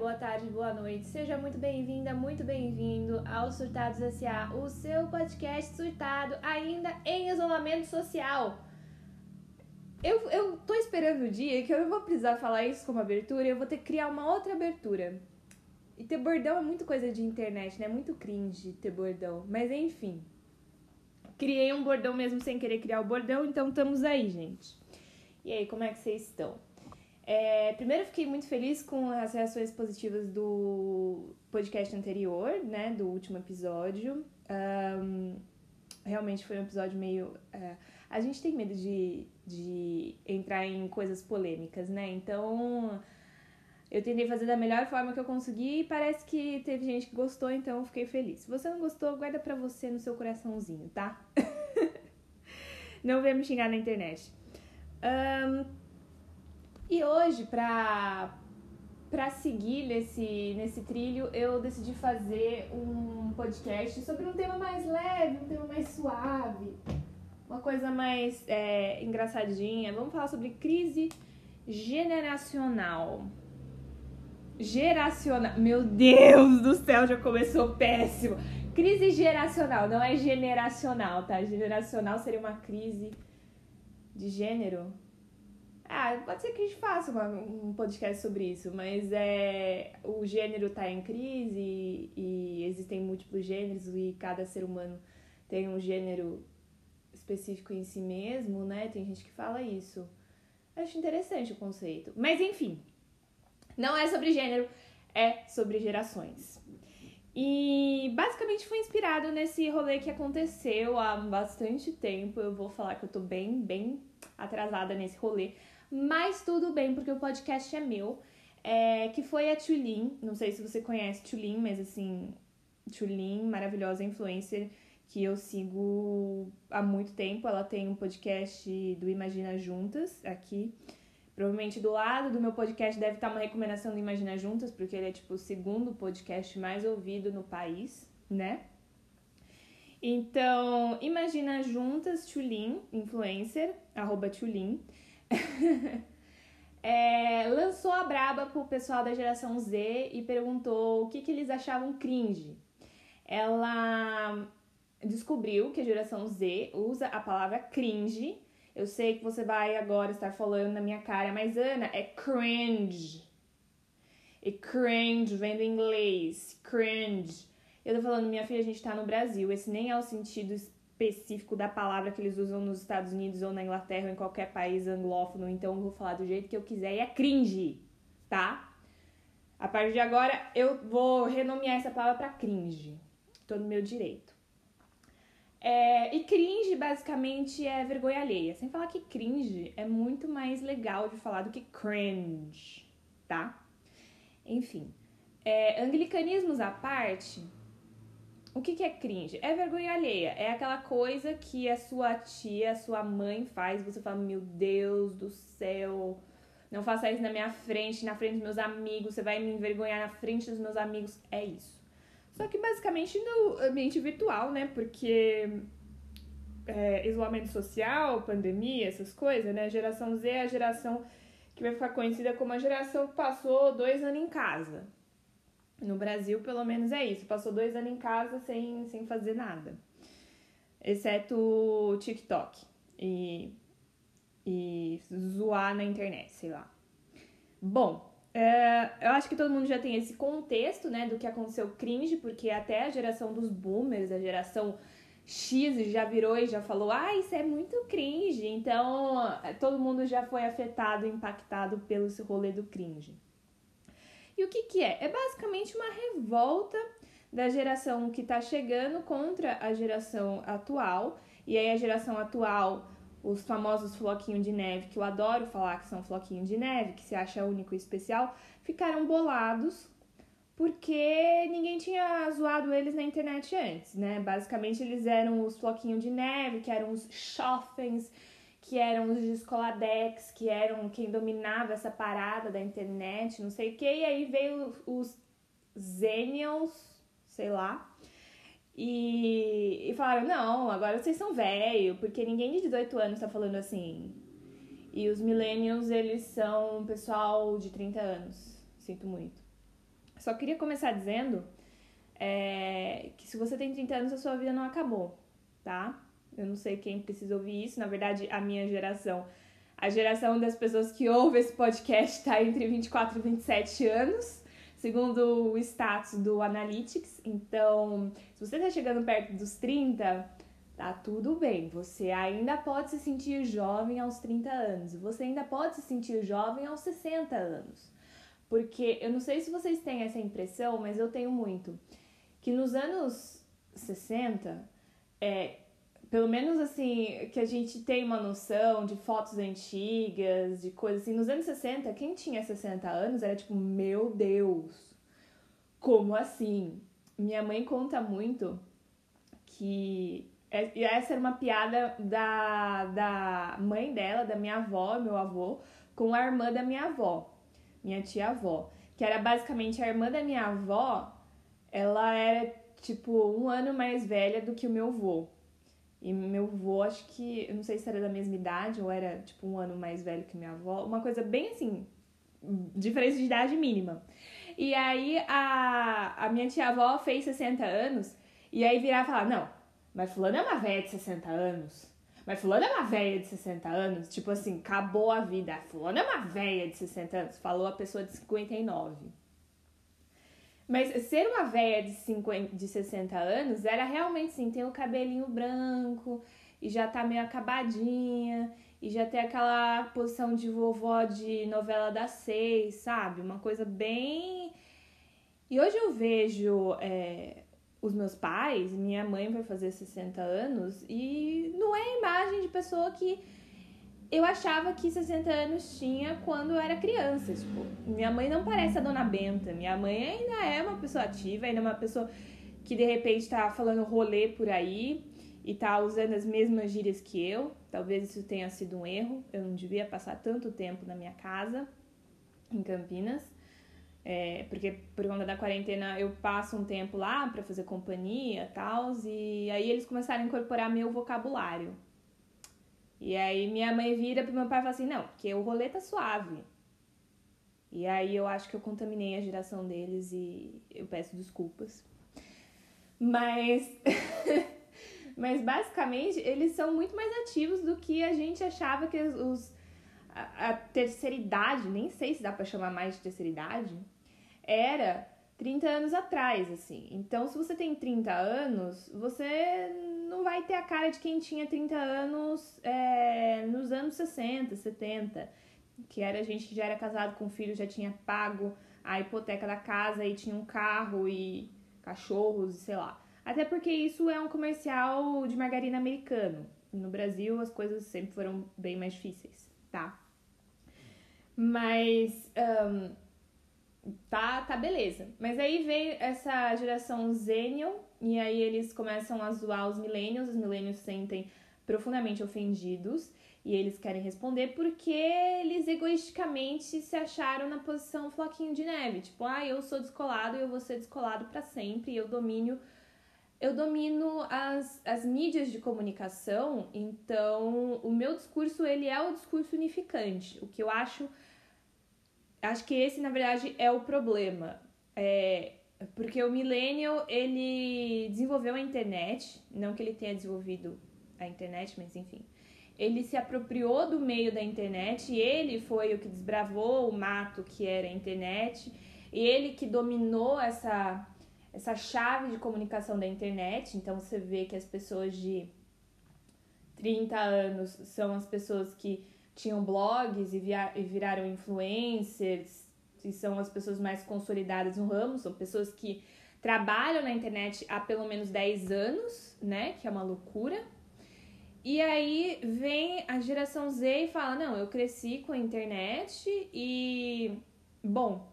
boa tarde, boa noite. Seja muito bem-vinda, muito bem-vindo ao Surtados S.A., o seu podcast surtado, ainda em isolamento social. Eu, eu tô esperando o dia que eu não vou precisar falar isso como abertura, eu vou ter que criar uma outra abertura. E ter bordão é muito coisa de internet, né? É muito cringe ter bordão. Mas enfim. Criei um bordão mesmo sem querer criar o bordão, então estamos aí, gente. E aí, como é que vocês estão? É, primeiro, fiquei muito feliz com as reações positivas do podcast anterior, né? Do último episódio. Um, realmente foi um episódio meio. Uh, a gente tem medo de, de entrar em coisas polêmicas, né? Então. Eu tentei fazer da melhor forma que eu consegui e parece que teve gente que gostou, então eu fiquei feliz. Se você não gostou, guarda pra você no seu coraçãozinho, tá? não venha me xingar na internet. Um, e hoje, pra, pra seguir nesse, nesse trilho, eu decidi fazer um podcast sobre um tema mais leve, um tema mais suave, uma coisa mais é, engraçadinha. Vamos falar sobre crise generacional. Geracional. Meu Deus do céu, já começou péssimo. Crise geracional, não é generacional, tá? Generacional seria uma crise de gênero. Ah, pode ser que a gente faça uma, um podcast sobre isso, mas é o gênero está em crise e, e, existem múltiplos gêneros e cada ser humano tem um gênero específico em si mesmo, né? Tem gente que fala isso. Acho interessante o conceito. Mas enfim, não é sobre gênero, é sobre gerações. E basicamente foi inspirado nesse rolê que aconteceu há bastante tempo. Eu vou falar que eu tô bem, bem atrasada nesse rolê mas tudo bem, porque o podcast é meu. É, que foi a Tulin, não sei se você conhece Tulin, mas assim, Tulin, maravilhosa influencer que eu sigo há muito tempo. Ela tem um podcast do Imagina Juntas aqui. Provavelmente do lado do meu podcast deve estar uma recomendação do Imagina Juntas, porque ele é tipo o segundo podcast mais ouvido no país, né? Então, Imagina Juntas, Tulin, influencer, arroba Tulin. é, lançou a braba pro pessoal da geração Z e perguntou o que, que eles achavam cringe. Ela descobriu que a geração Z usa a palavra cringe. Eu sei que você vai agora estar falando na minha cara, mas Ana, é cringe. E cringe vem do inglês, cringe. Eu tô falando, minha filha, a gente tá no Brasil. Esse nem é o sentido específico da palavra que eles usam nos Estados Unidos ou na Inglaterra ou em qualquer país anglófono, então eu vou falar do jeito que eu quiser e é cringe, tá? A partir de agora eu vou renomear essa palavra para cringe. Tô no meu direito. É, e cringe basicamente é vergonha alheia. Sem falar que cringe é muito mais legal de falar do que cringe, tá? Enfim. É, anglicanismos à parte, o que, que é cringe? É vergonha alheia. É aquela coisa que a sua tia, a sua mãe faz. Você fala, meu Deus do céu, não faça isso na minha frente, na frente dos meus amigos. Você vai me envergonhar na frente dos meus amigos. É isso. Só que basicamente no ambiente virtual, né? Porque é, isolamento social, pandemia, essas coisas, né? Geração Z é a geração que vai ficar conhecida como a geração que passou dois anos em casa. No Brasil, pelo menos é isso. Passou dois anos em casa sem, sem fazer nada. Exceto o TikTok e, e zoar na internet, sei lá. Bom, é, eu acho que todo mundo já tem esse contexto, né, do que aconteceu cringe, porque até a geração dos boomers, a geração X já virou e já falou, ah, isso é muito cringe. Então, todo mundo já foi afetado, impactado pelo rolê do cringe. E o que, que é? É basicamente uma revolta da geração que está chegando contra a geração atual. E aí a geração atual, os famosos floquinhos de neve, que eu adoro falar que são floquinhos de neve, que se acha único e especial, ficaram bolados porque ninguém tinha zoado eles na internet antes, né? Basicamente eles eram os floquinhos de neve, que eram os chofens, que eram os Discoladex, que eram quem dominava essa parada da internet, não sei o que, e aí veio os Zenials, sei lá, e, e falaram, não, agora vocês são velho, porque ninguém de 18 anos tá falando assim. E os millennials, eles são pessoal de 30 anos, sinto muito. Só queria começar dizendo é, que se você tem 30 anos, a sua vida não acabou, tá? Eu não sei quem precisa ouvir isso, na verdade, a minha geração. A geração das pessoas que ouvem esse podcast está entre 24 e 27 anos, segundo o status do Analytics. Então, se você está chegando perto dos 30, tá tudo bem. Você ainda pode se sentir jovem aos 30 anos. Você ainda pode se sentir jovem aos 60 anos. Porque eu não sei se vocês têm essa impressão, mas eu tenho muito que nos anos 60, é, pelo menos assim, que a gente tem uma noção de fotos antigas, de coisas assim, nos anos 60, quem tinha 60 anos era tipo, meu Deus, como assim? Minha mãe conta muito que é, essa era uma piada da, da mãe dela, da minha avó, meu avô, com a irmã da minha avó, minha tia-avó, que era basicamente a irmã da minha avó ela era tipo um ano mais velha do que o meu avô. E meu avô, acho que, eu não sei se era da mesma idade ou era tipo um ano mais velho que minha avó, uma coisa bem assim, diferença de idade mínima. E aí a, a minha tia-avó fez 60 anos e aí virar e falar: Não, mas Fulano é uma velha de 60 anos. Mas Fulano é uma velha de 60 anos. Tipo assim, acabou a vida. Fulano é uma velha de 60 anos. Falou a pessoa de 59. Mas ser uma velha de, 50, de 60 anos era realmente sim, tem o cabelinho branco e já tá meio acabadinha e já tem aquela posição de vovó de novela das seis, sabe? Uma coisa bem. E hoje eu vejo é, os meus pais, minha mãe vai fazer 60 anos e não é imagem de pessoa que eu achava que 60 anos tinha quando eu era criança. Tipo, minha mãe não parece a dona Benta. Minha mãe ainda é uma pessoa ativa, ainda é uma pessoa que de repente tá falando rolê por aí e tá usando as mesmas gírias que eu. Talvez isso tenha sido um erro. Eu não devia passar tanto tempo na minha casa, em Campinas. É, porque por conta da quarentena eu passo um tempo lá para fazer companhia e tal. E aí eles começaram a incorporar meu vocabulário. E aí minha mãe vira pro meu pai e fala assim, não, porque o rolê tá suave. E aí eu acho que eu contaminei a geração deles e eu peço desculpas. Mas mas basicamente eles são muito mais ativos do que a gente achava que os a, a terceira idade, nem sei se dá para chamar mais de terceira idade, era 30 anos atrás, assim. Então, se você tem 30 anos, você não vai ter a cara de quem tinha 30 anos é, nos anos 60, 70. Que era a gente que já era casado com filho, já tinha pago a hipoteca da casa e tinha um carro e cachorros, sei lá. Até porque isso é um comercial de margarina americano. No Brasil as coisas sempre foram bem mais difíceis, tá? Mas um, tá, tá beleza. Mas aí veio essa geração Zenial, e aí eles começam a zoar os millennials, os millennials se sentem profundamente ofendidos e eles querem responder porque eles egoisticamente se acharam na posição floquinho de neve, tipo, ah, eu sou descolado e eu vou ser descolado para sempre, eu domino eu domino as, as mídias de comunicação, então o meu discurso ele é o discurso unificante. O que eu acho acho que esse, na verdade, é o problema. É, porque o millennial, ele desenvolveu a internet, não que ele tenha desenvolvido a internet, mas enfim. Ele se apropriou do meio da internet, ele foi o que desbravou o mato que era a internet, ele que dominou essa, essa chave de comunicação da internet. Então você vê que as pessoas de 30 anos são as pessoas que tinham blogs e, via, e viraram influencers, e são as pessoas mais consolidadas no ramo, são pessoas que trabalham na internet há pelo menos 10 anos, né? Que é uma loucura. E aí vem a geração Z e fala: Não, eu cresci com a internet e. Bom,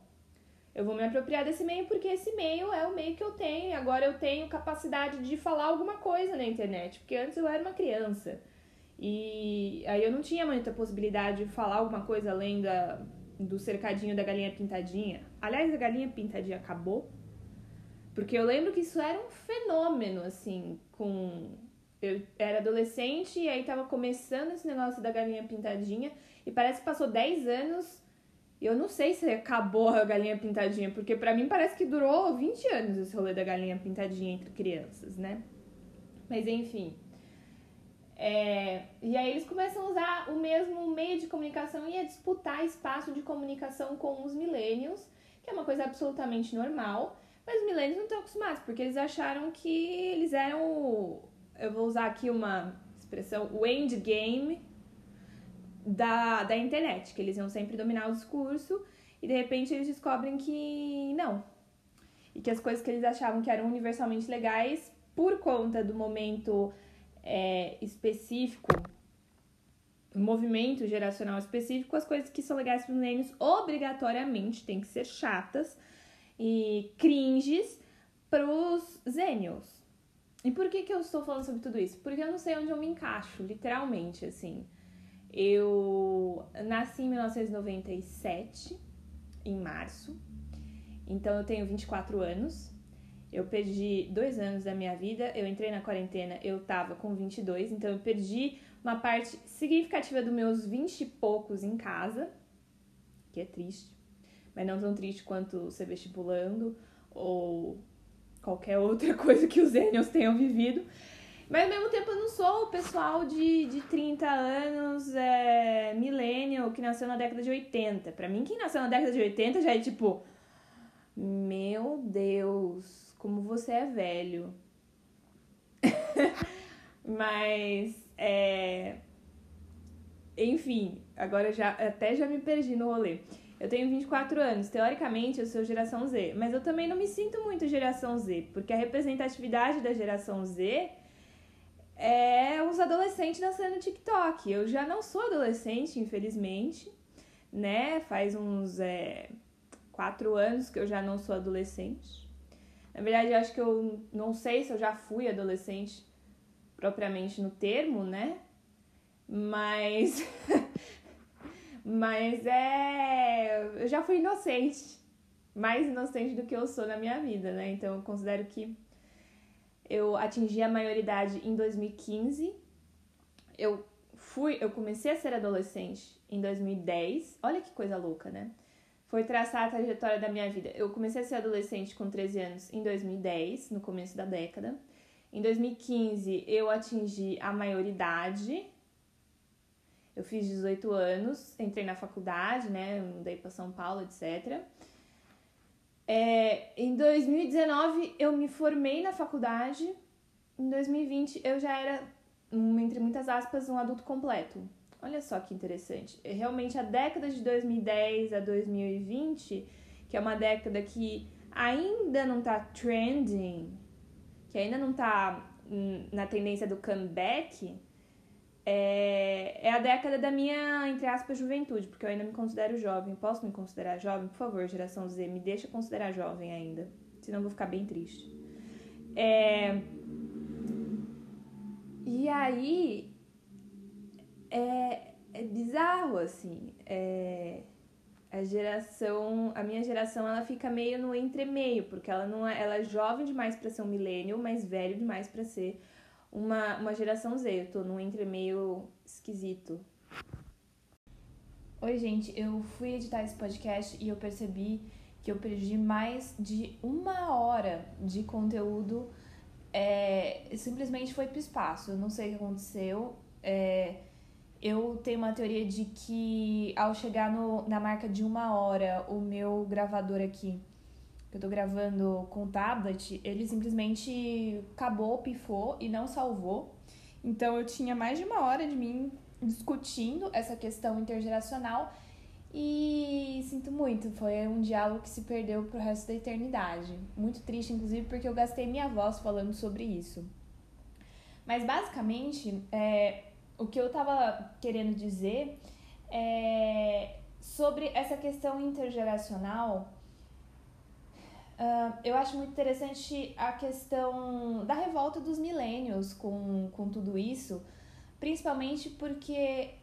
eu vou me apropriar desse meio porque esse meio é o meio que eu tenho. E agora eu tenho capacidade de falar alguma coisa na internet, porque antes eu era uma criança. E aí eu não tinha muita possibilidade de falar alguma coisa além da, do cercadinho da galinha pintadinha. Aliás, a galinha pintadinha acabou. Porque eu lembro que isso era um fenômeno, assim, com. Eu era adolescente e aí tava começando esse negócio da galinha pintadinha. E parece que passou 10 anos E eu não sei se acabou a galinha pintadinha, porque para mim parece que durou 20 anos esse rolê da galinha pintadinha entre crianças, né? Mas enfim. É, e aí eles começam a usar o mesmo meio de comunicação e a disputar espaço de comunicação com os millennials, que é uma coisa absolutamente normal, mas os millennials não estão acostumados, porque eles acharam que eles eram eu vou usar aqui uma expressão, o endgame da, da internet, que eles iam sempre dominar o discurso e de repente eles descobrem que não. E que as coisas que eles achavam que eram universalmente legais, por conta do momento é, específico, movimento geracional específico, as coisas que são legais para os milênios obrigatoriamente têm que ser chatas e cringes para os zênios. E por que, que eu estou falando sobre tudo isso? Porque eu não sei onde eu me encaixo, literalmente, assim. Eu nasci em 1997, em março, então eu tenho 24 anos. Eu perdi dois anos da minha vida. Eu entrei na quarentena, eu tava com 22, então eu perdi uma parte significativa dos meus 20 e poucos em casa, que é triste, mas não tão triste quanto ser vestibulando ou qualquer outra coisa que os Zenials tenham vivido. Mas ao mesmo tempo eu não sou o pessoal de, de 30 anos, é, millennial, que nasceu na década de 80. Pra mim, quem nasceu na década de 80 já é tipo... Meu Deus, como você é velho. Mas, é... Enfim, agora já até já me perdi no rolê. Eu tenho 24 anos, teoricamente eu sou geração Z, mas eu também não me sinto muito geração Z, porque a representatividade da geração Z é os adolescentes dançando TikTok. Eu já não sou adolescente, infelizmente, né? Faz uns é, quatro anos que eu já não sou adolescente. Na verdade, eu acho que eu não sei se eu já fui adolescente propriamente no termo, né? Mas. Mas é. Eu já fui inocente. Mais inocente do que eu sou na minha vida, né? Então eu considero que eu atingi a maioridade em 2015. Eu fui, eu comecei a ser adolescente em 2010. Olha que coisa louca, né? Foi traçar a trajetória da minha vida. Eu comecei a ser adolescente com 13 anos em 2010, no começo da década. Em 2015, eu atingi a maioridade. Eu fiz 18 anos, entrei na faculdade, né? Mudei para São Paulo, etc. É, em 2019 eu me formei na faculdade. Em 2020 eu já era, entre muitas aspas, um adulto completo. Olha só que interessante. É, realmente a década de 2010 a 2020, que é uma década que ainda não tá trending, que ainda não tá hum, na tendência do comeback, é, é a década da minha, entre aspas, juventude, porque eu ainda me considero jovem. Posso me considerar jovem? Por favor, geração Z, me deixa considerar jovem ainda. Senão eu vou ficar bem triste. É... E aí. É, é bizarro, assim. É... A geração. A minha geração, ela fica meio no entremeio, porque ela não é, ela é jovem demais para ser um millennial, mas velho demais para ser uma, uma geração Z. Eu tô num entre meio esquisito. Oi, gente. Eu fui editar esse podcast e eu percebi que eu perdi mais de uma hora de conteúdo. É, simplesmente foi pro espaço. Eu não sei o que aconteceu. É, eu tenho uma teoria de que ao chegar no, na marca de uma hora, o meu gravador aqui eu tô gravando com tablet, ele simplesmente acabou, pifou e não salvou. Então eu tinha mais de uma hora de mim discutindo essa questão intergeracional e sinto muito, foi um diálogo que se perdeu pro resto da eternidade. Muito triste, inclusive, porque eu gastei minha voz falando sobre isso. Mas basicamente, é, o que eu tava querendo dizer é sobre essa questão intergeracional Uh, eu acho muito interessante a questão da revolta dos milênios com, com tudo isso, principalmente porque,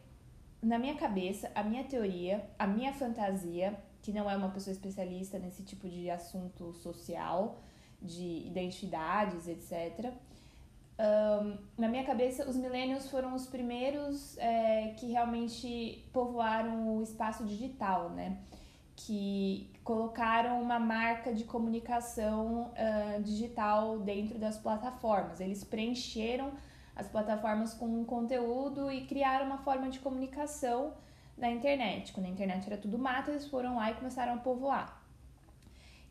na minha cabeça, a minha teoria, a minha fantasia, que não é uma pessoa especialista nesse tipo de assunto social, de identidades, etc. Um, na minha cabeça, os milênios foram os primeiros é, que realmente povoaram o espaço digital, né? que colocaram uma marca de comunicação uh, digital dentro das plataformas. Eles preencheram as plataformas com conteúdo e criaram uma forma de comunicação na internet. Quando a internet era tudo mato, eles foram lá e começaram a povoar.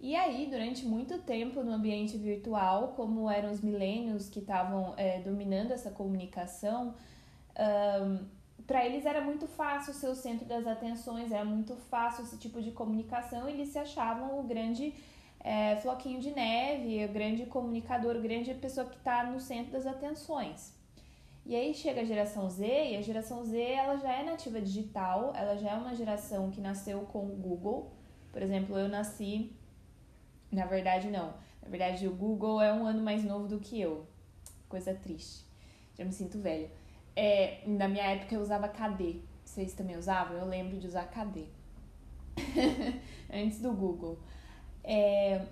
E aí, durante muito tempo no ambiente virtual, como eram os milênios que estavam é, dominando essa comunicação, um, para eles era muito fácil ser o centro das atenções, era muito fácil esse tipo de comunicação, eles se achavam o grande é, floquinho de neve, o grande comunicador, a grande pessoa que está no centro das atenções. E aí chega a geração Z, e a geração Z ela já é nativa digital, ela já é uma geração que nasceu com o Google. Por exemplo, eu nasci. Na verdade, não. Na verdade, o Google é um ano mais novo do que eu. Coisa triste. Já me sinto velha. É, na minha época eu usava KD. Vocês também usavam? Eu lembro de usar KD. Antes do Google. É,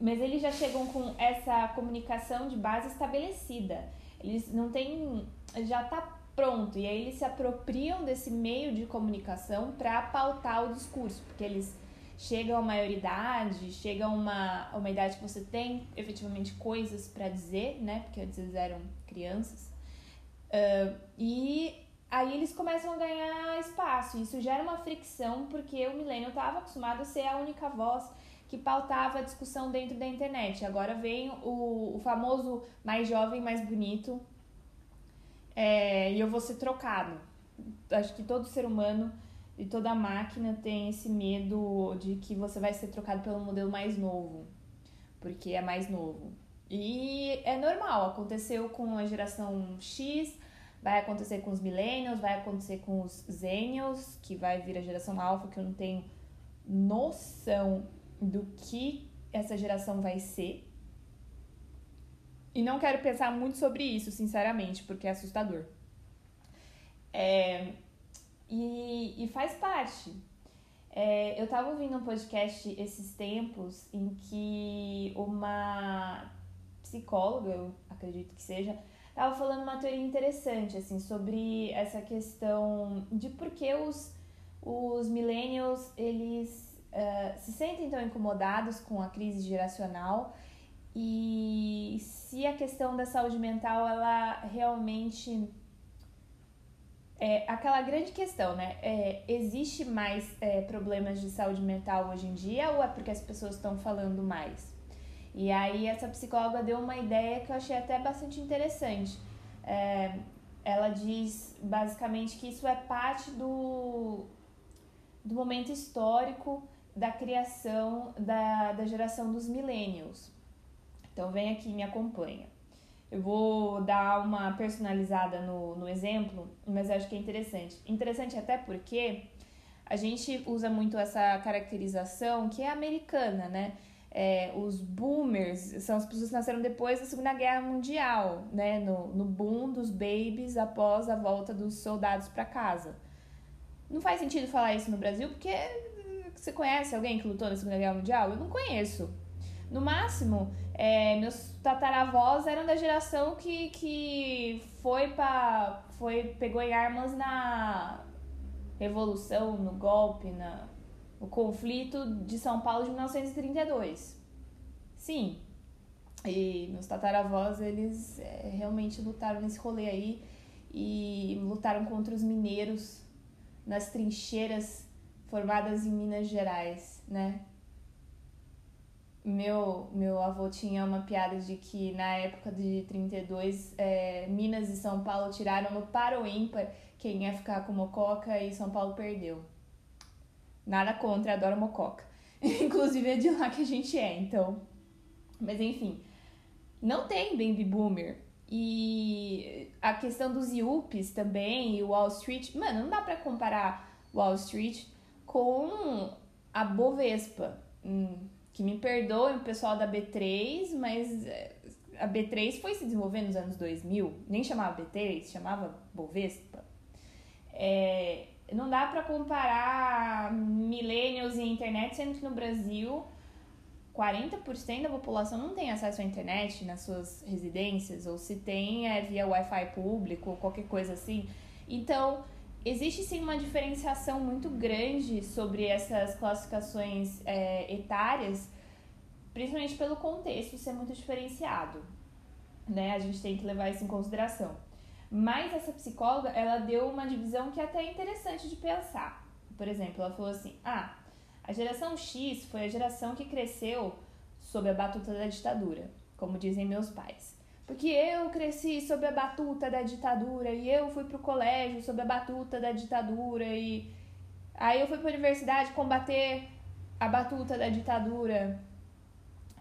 mas eles já chegam com essa comunicação de base estabelecida. Eles não têm. já está pronto. E aí eles se apropriam desse meio de comunicação para pautar o discurso, porque eles chegam a maioridade, chegam a uma, uma idade que você tem efetivamente coisas para dizer, né? Porque antes eles eram crianças. Uh, e aí eles começam a ganhar espaço. Isso gera uma fricção, porque o milênio estava acostumado a ser a única voz que pautava a discussão dentro da internet. Agora vem o, o famoso mais jovem, mais bonito, é, e eu vou ser trocado. Acho que todo ser humano e toda máquina tem esse medo de que você vai ser trocado pelo modelo mais novo, porque é mais novo. E é normal, aconteceu com a geração X, vai acontecer com os millennials, vai acontecer com os zennials, que vai vir a geração alfa, que eu não tenho noção do que essa geração vai ser. E não quero pensar muito sobre isso, sinceramente, porque é assustador. É, e, e faz parte. É, eu estava ouvindo um podcast esses tempos em que uma psicóloga, eu acredito que seja, estava falando uma teoria interessante assim sobre essa questão de por que os, os millennials eles uh, se sentem tão incomodados com a crise geracional e se a questão da saúde mental ela realmente é aquela grande questão, né? É, existe mais é, problemas de saúde mental hoje em dia ou é porque as pessoas estão falando mais? E aí essa psicóloga deu uma ideia que eu achei até bastante interessante. É, ela diz basicamente que isso é parte do, do momento histórico da criação da, da geração dos millennials. Então vem aqui e me acompanha. Eu vou dar uma personalizada no, no exemplo, mas acho que é interessante. Interessante até porque a gente usa muito essa caracterização que é americana, né? É, os boomers são as pessoas que nasceram depois da Segunda Guerra Mundial, né? No, no boom dos babies após a volta dos soldados para casa. Não faz sentido falar isso no Brasil porque você conhece alguém que lutou na Segunda Guerra Mundial? Eu não conheço. No máximo, é, meus tataravós eram da geração que, que foi para foi pegou em armas na revolução, no golpe, na o conflito de São Paulo de 1932. Sim. E meus tataravós, eles é, realmente lutaram nesse rolê aí e lutaram contra os mineiros nas trincheiras formadas em Minas Gerais, né? Meu, meu avô tinha uma piada de que na época de 32, é, Minas e São Paulo tiraram no para o ímpar quem ia ficar com Mococa e São Paulo perdeu. Nada contra, adoro Mococa. Inclusive é de lá que a gente é, então. Mas enfim, não tem baby boomer. E a questão dos IUPs também e Wall Street, mano, não dá para comparar Wall Street com a Bovespa. Hum, que me perdoe o pessoal da B3, mas é, a B3 foi se desenvolvendo nos anos 2000, nem chamava B3, chamava Bovespa. É, não dá para comparar millennials e internet, sendo que no Brasil 40% da população não tem acesso à internet nas suas residências, ou se tem é via Wi-Fi público ou qualquer coisa assim. Então, existe sim uma diferenciação muito grande sobre essas classificações é, etárias, principalmente pelo contexto ser muito diferenciado. Né? A gente tem que levar isso em consideração. Mas essa psicóloga, ela deu uma divisão que é até interessante de pensar. Por exemplo, ela falou assim: ah, a geração X foi a geração que cresceu sob a batuta da ditadura, como dizem meus pais. Porque eu cresci sob a batuta da ditadura e eu fui pro colégio sob a batuta da ditadura e aí eu fui pra universidade combater a batuta da ditadura.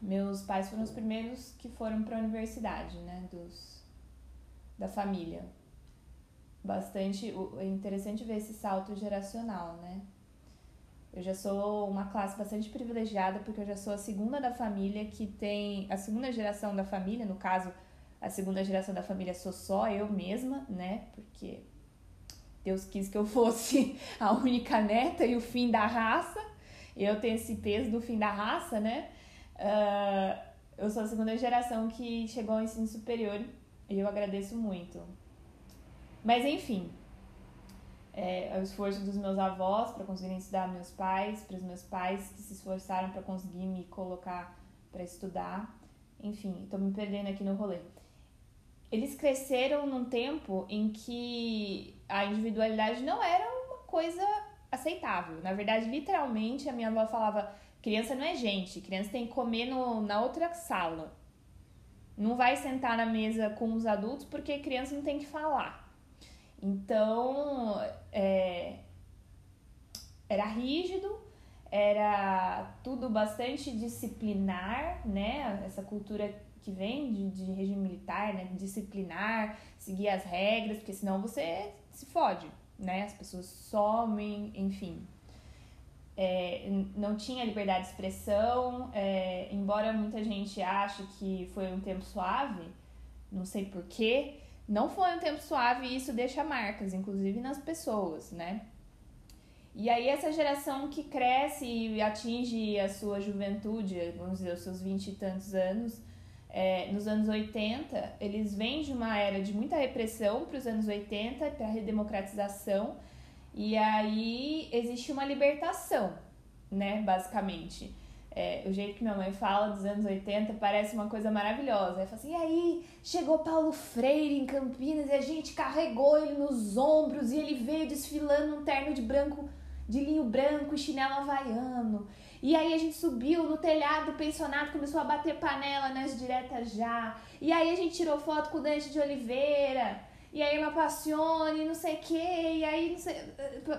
Meus pais foram os primeiros que foram para a universidade, né, dos da família. Bastante é interessante ver esse salto geracional, né? Eu já sou uma classe bastante privilegiada porque eu já sou a segunda da família que tem a segunda geração da família, no caso, a segunda geração da família sou só eu mesma, né? Porque Deus quis que eu fosse a única neta e o fim da raça. Eu tenho esse peso do fim da raça, né? Uh, eu sou a segunda geração que chegou ao ensino superior e eu agradeço muito. Mas enfim, é, é o esforço dos meus avós para conseguirem estudar meus pais, para os meus pais que se esforçaram para conseguir me colocar para estudar. Enfim, estou me perdendo aqui no rolê. Eles cresceram num tempo em que a individualidade não era uma coisa aceitável. Na verdade, literalmente, a minha avó falava: criança não é gente, criança tem que comer no, na outra sala. Não vai sentar na mesa com os adultos porque criança não tem que falar. Então, é, era rígido, era tudo bastante disciplinar, né? Essa cultura que vem de, de regime militar, né? Disciplinar, seguir as regras, porque senão você se fode, né? As pessoas somem, enfim. É, não tinha liberdade de expressão, é, embora muita gente ache que foi um tempo suave, não sei porquê, não foi um tempo suave e isso deixa marcas, inclusive nas pessoas, né? E aí essa geração que cresce e atinge a sua juventude, vamos dizer, os seus vinte e tantos anos, é, nos anos 80, eles vêm de uma era de muita repressão para os anos 80, para a redemocratização, e aí existe uma libertação, né, basicamente. É, o jeito que minha mãe fala dos anos 80 parece uma coisa maravilhosa. Ela fala assim: e aí, chegou Paulo Freire em Campinas e a gente carregou ele nos ombros e ele veio desfilando um terno de branco, de linho branco e chinelo havaiano. E aí a gente subiu no telhado do pensionato, começou a bater panela nas diretas já. E aí a gente tirou foto com o Dante de Oliveira. E aí uma passione, não sei o quê. E aí, sei,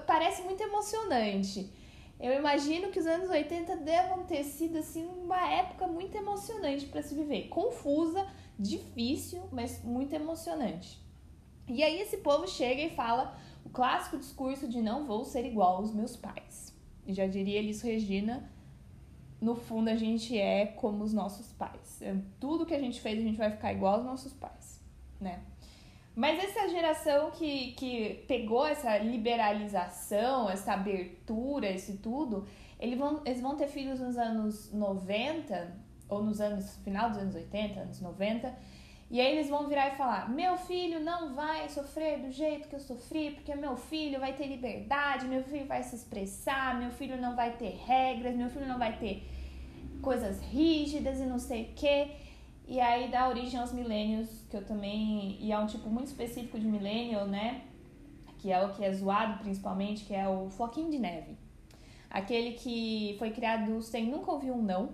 parece muito emocionante. Eu imagino que os anos 80 devam ter sido assim uma época muito emocionante para se viver, confusa, difícil, mas muito emocionante. E aí esse povo chega e fala o clássico discurso de não vou ser igual aos meus pais. Já diria Elis Regina, no fundo a gente é como os nossos pais. É, tudo que a gente fez a gente vai ficar igual aos nossos pais, né? Mas essa geração que, que pegou essa liberalização, essa abertura, esse tudo, eles vão, eles vão ter filhos nos anos 90, ou nos anos final dos anos 80, anos 90, e aí eles vão virar e falar: meu filho não vai sofrer do jeito que eu sofri, porque meu filho vai ter liberdade, meu filho vai se expressar, meu filho não vai ter regras, meu filho não vai ter coisas rígidas e não sei o quê. E aí dá origem aos milênios, que eu também. E é um tipo muito específico de millennial, né? Que é o que é zoado principalmente, que é o floquinho de neve. Aquele que foi criado sem nunca ouvir um não.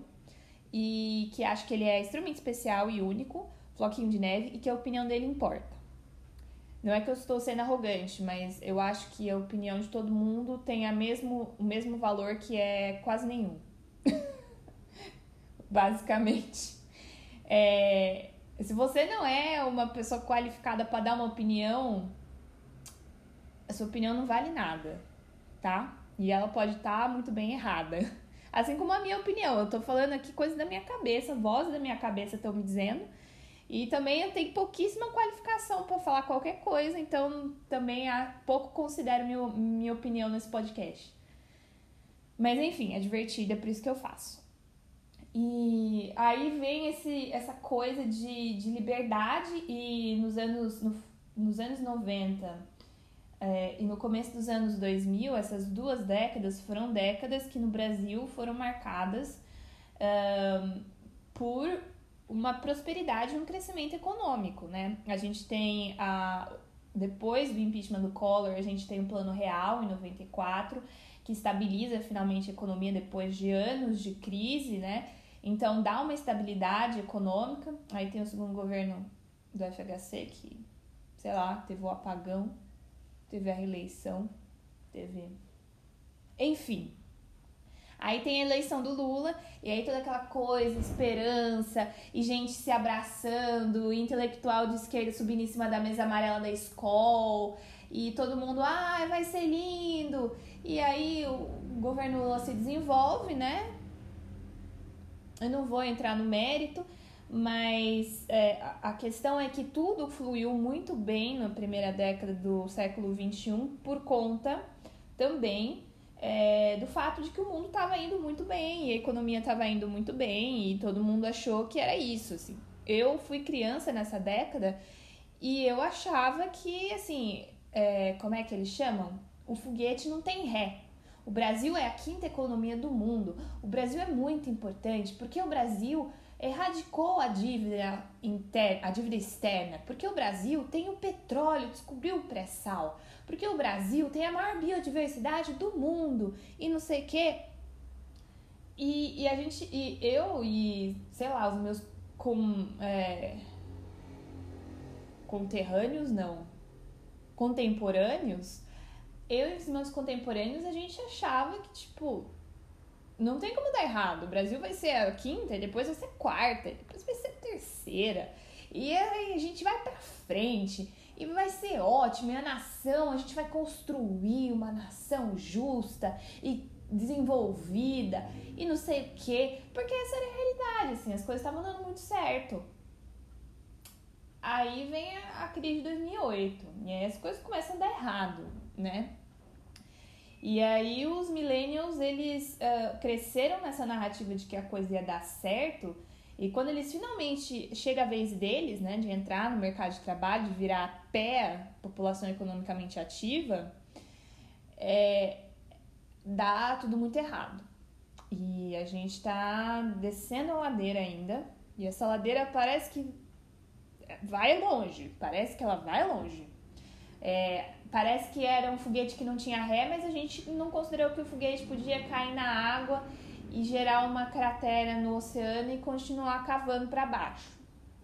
E que acha que ele é extremamente especial e único, floquinho de neve, e que a opinião dele importa. Não é que eu estou sendo arrogante, mas eu acho que a opinião de todo mundo tem a mesmo, o mesmo valor que é quase nenhum. Basicamente. É, se você não é uma pessoa qualificada para dar uma opinião, a sua opinião não vale nada, tá? E ela pode estar tá muito bem errada. Assim como a minha opinião. Eu tô falando aqui coisas da minha cabeça, vozes da minha cabeça estão me dizendo. E também eu tenho pouquíssima qualificação para falar qualquer coisa, então também há pouco considero minha, minha opinião nesse podcast. Mas enfim, é divertida, é por isso que eu faço. E aí vem esse, essa coisa de, de liberdade e nos anos, no, nos anos 90, uh, é, e no começo dos anos 2000, essas duas décadas foram décadas que no Brasil foram marcadas por uma prosperidade e um crescimento econômico, né? A gente tem a depois do impeachment do Collor, a gente tem o um Plano Real em 94, que estabiliza finalmente a economia depois de anos de crise, né? Então dá uma estabilidade econômica. Aí tem o segundo governo do FHC que, sei lá, teve o apagão, teve a reeleição, teve. Enfim, Aí tem a eleição do Lula, e aí toda aquela coisa, esperança, e gente se abraçando, intelectual de esquerda subindo em cima da mesa amarela da escola, e todo mundo, ah, vai ser lindo. E aí o governo Lula se desenvolve, né? Eu não vou entrar no mérito, mas é, a questão é que tudo fluiu muito bem na primeira década do século XXI por conta também é, do fato de que o mundo estava indo muito bem, e a economia estava indo muito bem, e todo mundo achou que era isso, assim. Eu fui criança nessa década e eu achava que, assim, é, como é que eles chamam? O foguete não tem ré. O Brasil é a quinta economia do mundo. O Brasil é muito importante porque o Brasil erradicou a dívida interna, a dívida externa, porque o Brasil tem o petróleo, descobriu o pré-sal, porque o Brasil tem a maior biodiversidade do mundo e não sei o quê. E, e a gente, e eu e, sei lá, os meus com, é, conterrâneos, não, contemporâneos, eu e os meus contemporâneos, a gente achava que, tipo, não tem como dar errado. O Brasil vai ser a quinta, depois vai ser quarta, depois vai ser a terceira. E aí a gente vai pra frente e vai ser ótimo. E a nação, a gente vai construir uma nação justa e desenvolvida e não sei o quê. Porque essa era a realidade, assim, as coisas estavam dando muito certo. Aí vem a, a crise de 2008 e aí as coisas começam a dar errado, né? E aí os millennials, eles uh, cresceram nessa narrativa de que a coisa ia dar certo, e quando eles finalmente chega a vez deles, né, de entrar no mercado de trabalho, de virar pé, população economicamente ativa, é, dá tudo muito errado. E a gente está descendo a ladeira ainda, e essa ladeira parece que vai longe, parece que ela vai longe. É, parece que era um foguete que não tinha ré, mas a gente não considerou que o foguete podia cair na água e gerar uma cratera no oceano e continuar cavando para baixo,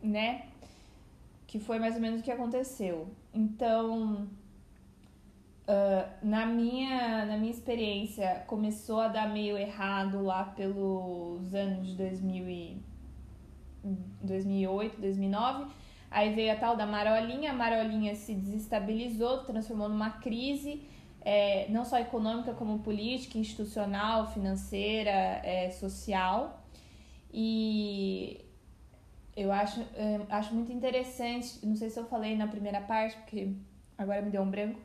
né? Que foi mais ou menos o que aconteceu. Então, uh, na, minha, na minha experiência, começou a dar meio errado lá pelos anos de 2000 e, 2008, 2009 Aí veio a tal da marolinha, a marolinha se desestabilizou, transformou numa crise, é, não só econômica, como política, institucional, financeira, é, social. E eu acho, é, acho muito interessante, não sei se eu falei na primeira parte, porque agora me deu um branco.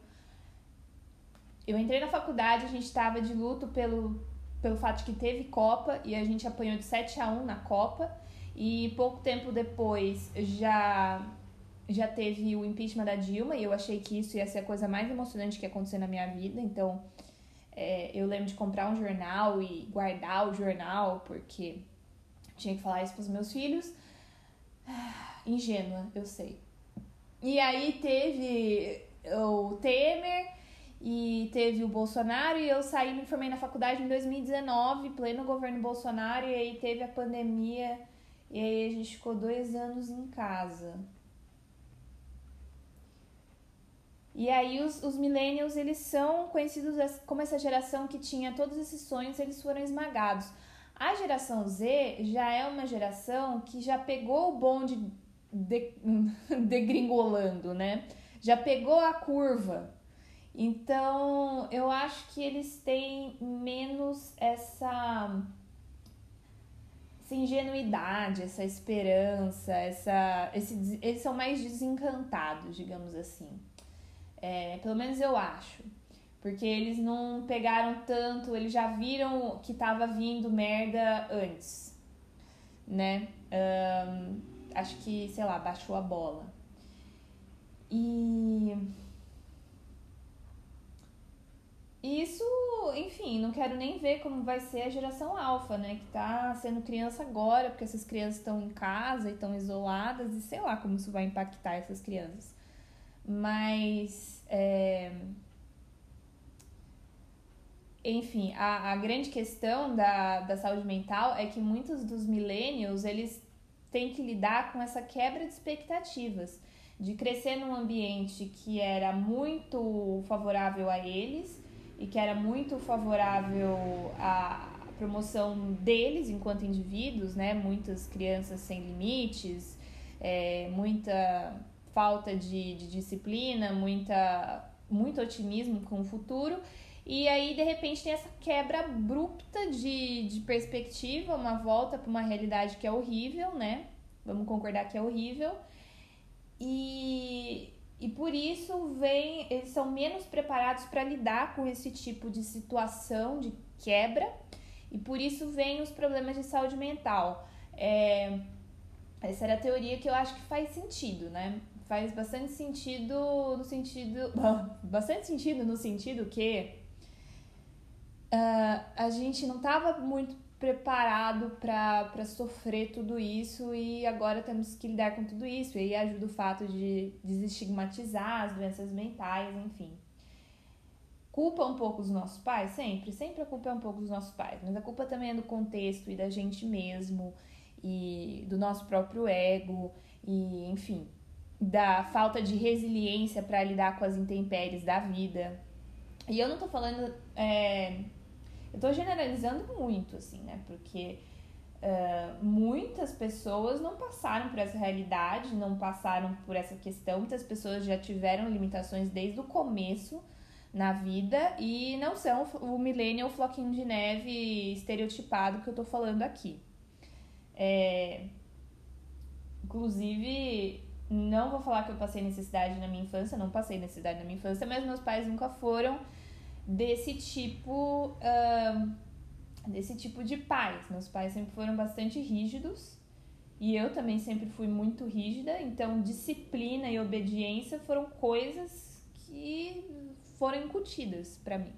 Eu entrei na faculdade, a gente estava de luto pelo, pelo fato de que teve Copa e a gente apanhou de 7 a 1 na Copa. E pouco tempo depois já já teve o impeachment da Dilma e eu achei que isso ia ser a coisa mais emocionante que ia acontecer na minha vida. Então é, eu lembro de comprar um jornal e guardar o jornal porque tinha que falar isso para os meus filhos. Ingênua, eu sei. E aí teve o Temer e teve o Bolsonaro e eu saí me formei na faculdade em 2019, pleno governo Bolsonaro e aí teve a pandemia e aí a gente ficou dois anos em casa. E aí os, os millennials, eles são conhecidos como essa geração que tinha todos esses sonhos, eles foram esmagados. A geração Z já é uma geração que já pegou o bonde de, degringolando, né? Já pegou a curva. Então, eu acho que eles têm menos essa essa ingenuidade, essa esperança, essa, esse, eles são mais desencantados, digamos assim. É, pelo menos eu acho. Porque eles não pegaram tanto, eles já viram que tava vindo merda antes, né? Um, acho que, sei lá, baixou a bola. E. e isso, enfim, não quero nem ver como vai ser a geração alfa, né? Que tá sendo criança agora, porque essas crianças estão em casa e estão isoladas, e sei lá como isso vai impactar essas crianças. Mas. É... Enfim, a, a grande questão da, da saúde mental é que muitos dos millennials, eles têm que lidar com essa quebra de expectativas de crescer num ambiente que era muito favorável a eles e que era muito favorável à promoção deles enquanto indivíduos, né? Muitas crianças sem limites, é, muita falta de, de disciplina, muita, muito otimismo com o futuro. E aí, de repente, tem essa quebra abrupta de, de perspectiva, uma volta para uma realidade que é horrível, né? Vamos concordar que é horrível. E, e por isso vem, eles são menos preparados para lidar com esse tipo de situação de quebra e por isso vem os problemas de saúde mental. É, essa era a teoria que eu acho que faz sentido, né? Faz bastante sentido no sentido. Bastante sentido no sentido que uh, a gente não estava muito preparado para sofrer tudo isso e agora temos que lidar com tudo isso. E aí ajuda o fato de desestigmatizar as doenças mentais, enfim. Culpa um pouco os nossos pais? Sempre, sempre a culpa é um pouco dos nossos pais, mas a culpa também é do contexto e da gente mesmo e do nosso próprio ego e, enfim, da falta de resiliência para lidar com as intempéries da vida. E eu não tô falando é, eu tô generalizando muito, assim, né? Porque uh, muitas pessoas não passaram por essa realidade, não passaram por essa questão. Muitas pessoas já tiveram limitações desde o começo na vida e não são o millennial floquinho de neve estereotipado que eu tô falando aqui. É... Inclusive, não vou falar que eu passei necessidade na minha infância, não passei necessidade na minha infância, mas meus pais nunca foram desse tipo uh, desse tipo de pais. Meus pais sempre foram bastante rígidos e eu também sempre fui muito rígida, então disciplina e obediência foram coisas que foram incutidas para mim.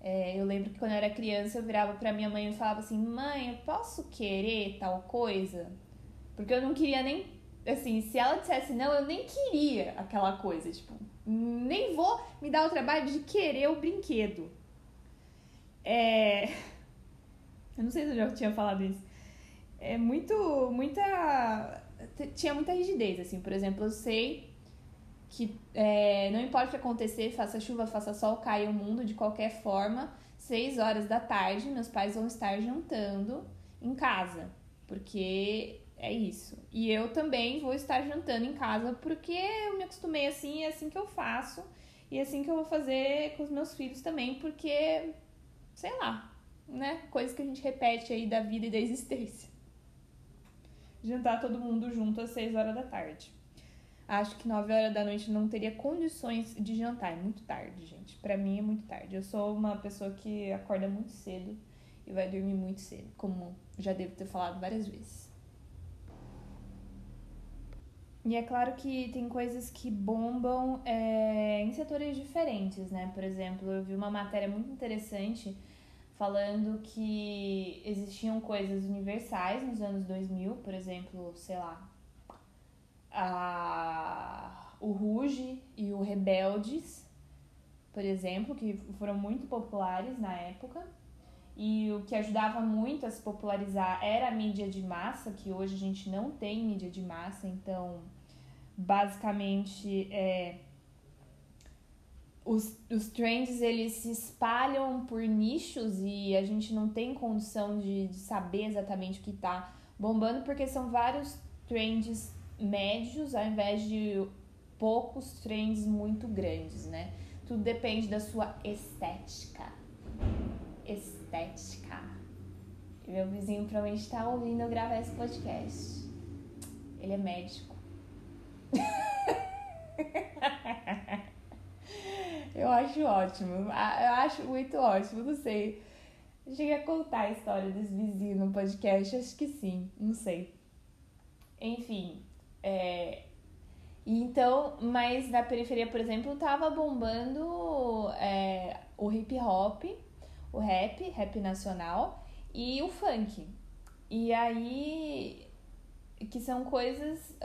É, eu lembro que quando eu era criança eu virava para minha mãe e falava assim: "Mãe, eu posso querer tal coisa?" Porque eu não queria nem assim, se ela dissesse não, eu nem queria aquela coisa, tipo, nem vou me dar o trabalho de querer o brinquedo. É... Eu não sei se eu já tinha falado isso. É muito, muita... Tinha muita rigidez, assim. Por exemplo, eu sei que é, não importa o que acontecer, faça chuva, faça sol, caia o mundo de qualquer forma, seis horas da tarde, meus pais vão estar jantando em casa. Porque é isso. E eu também vou estar jantando em casa porque eu me acostumei assim, é assim que eu faço. E é assim que eu vou fazer com os meus filhos também, porque, sei lá, né? Coisas que a gente repete aí da vida e da existência. Jantar todo mundo junto às 6 horas da tarde. Acho que 9 horas da noite não teria condições de jantar. É muito tarde, gente. Para mim é muito tarde. Eu sou uma pessoa que acorda muito cedo e vai dormir muito cedo, como já devo ter falado várias vezes. E é claro que tem coisas que bombam é, em setores diferentes, né? Por exemplo, eu vi uma matéria muito interessante falando que existiam coisas universais nos anos 2000, por exemplo, sei lá, a, o Ruge e o Rebeldes, por exemplo, que foram muito populares na época. E o que ajudava muito a se popularizar era a mídia de massa, que hoje a gente não tem mídia de massa, então basicamente é, os, os trends eles se espalham por nichos e a gente não tem condição de, de saber exatamente o que está bombando, porque são vários trends médios ao invés de poucos trends muito grandes, né? Tudo depende da sua estética estética. Meu vizinho provavelmente está ouvindo eu gravar esse podcast. Ele é médico. Eu acho ótimo. Ah, eu acho muito ótimo, não sei. cheguei a contar a história desse vizinho no podcast, acho que sim, não sei. Enfim, é... Então, mas na periferia, por exemplo, tava bombando é, o hip hop, o rap, rap nacional e o funk. E aí, que são coisas.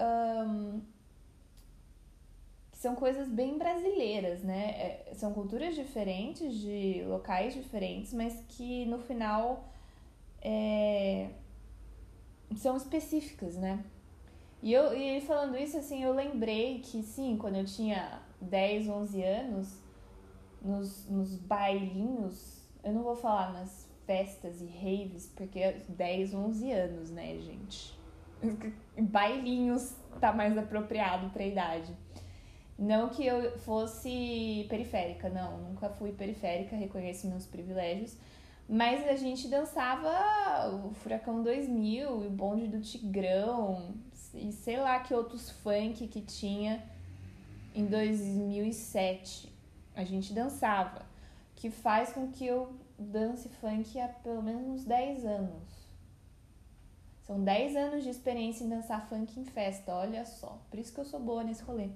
Que são coisas bem brasileiras, né? É, são culturas diferentes, de locais diferentes, mas que no final é, são específicas, né? E, eu, e falando isso, assim, eu lembrei que, sim, quando eu tinha 10, 11 anos, nos, nos bailinhos, eu não vou falar nas festas e raves, porque 10, 11 anos, né, gente? Bailinhos tá mais apropriado pra idade. Não que eu fosse periférica, não, nunca fui periférica, reconheço meus privilégios, mas a gente dançava o Furacão 2000 e o Bonde do Tigrão e sei lá que outros funk que tinha em 2007. A gente dançava, que faz com que eu dance funk há pelo menos uns 10 anos. São 10 anos de experiência em dançar funk em festa, olha só. Por isso que eu sou boa nesse rolê.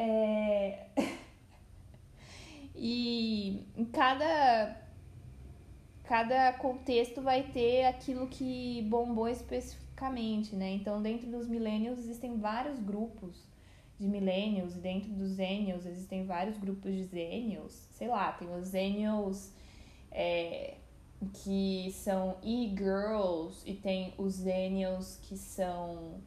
É... e em cada cada contexto vai ter aquilo que bombou especificamente, né? Então, dentro dos millennials existem vários grupos de millennials e dentro dos zennials existem vários grupos de zennials. Sei lá, tem os zennials é, que são e-girls e tem os zennials que são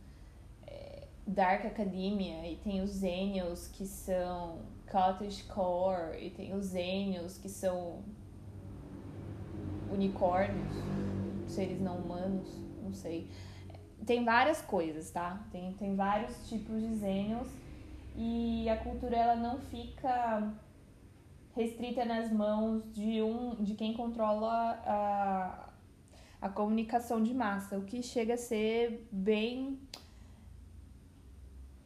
dark academia e tem os zennials que são cottagecore e tem os zennials que são unicórnios, seres não humanos, não sei. Tem várias coisas, tá? Tem, tem vários tipos de zênios e a cultura ela não fica restrita nas mãos de um de quem controla a, a comunicação de massa, o que chega a ser bem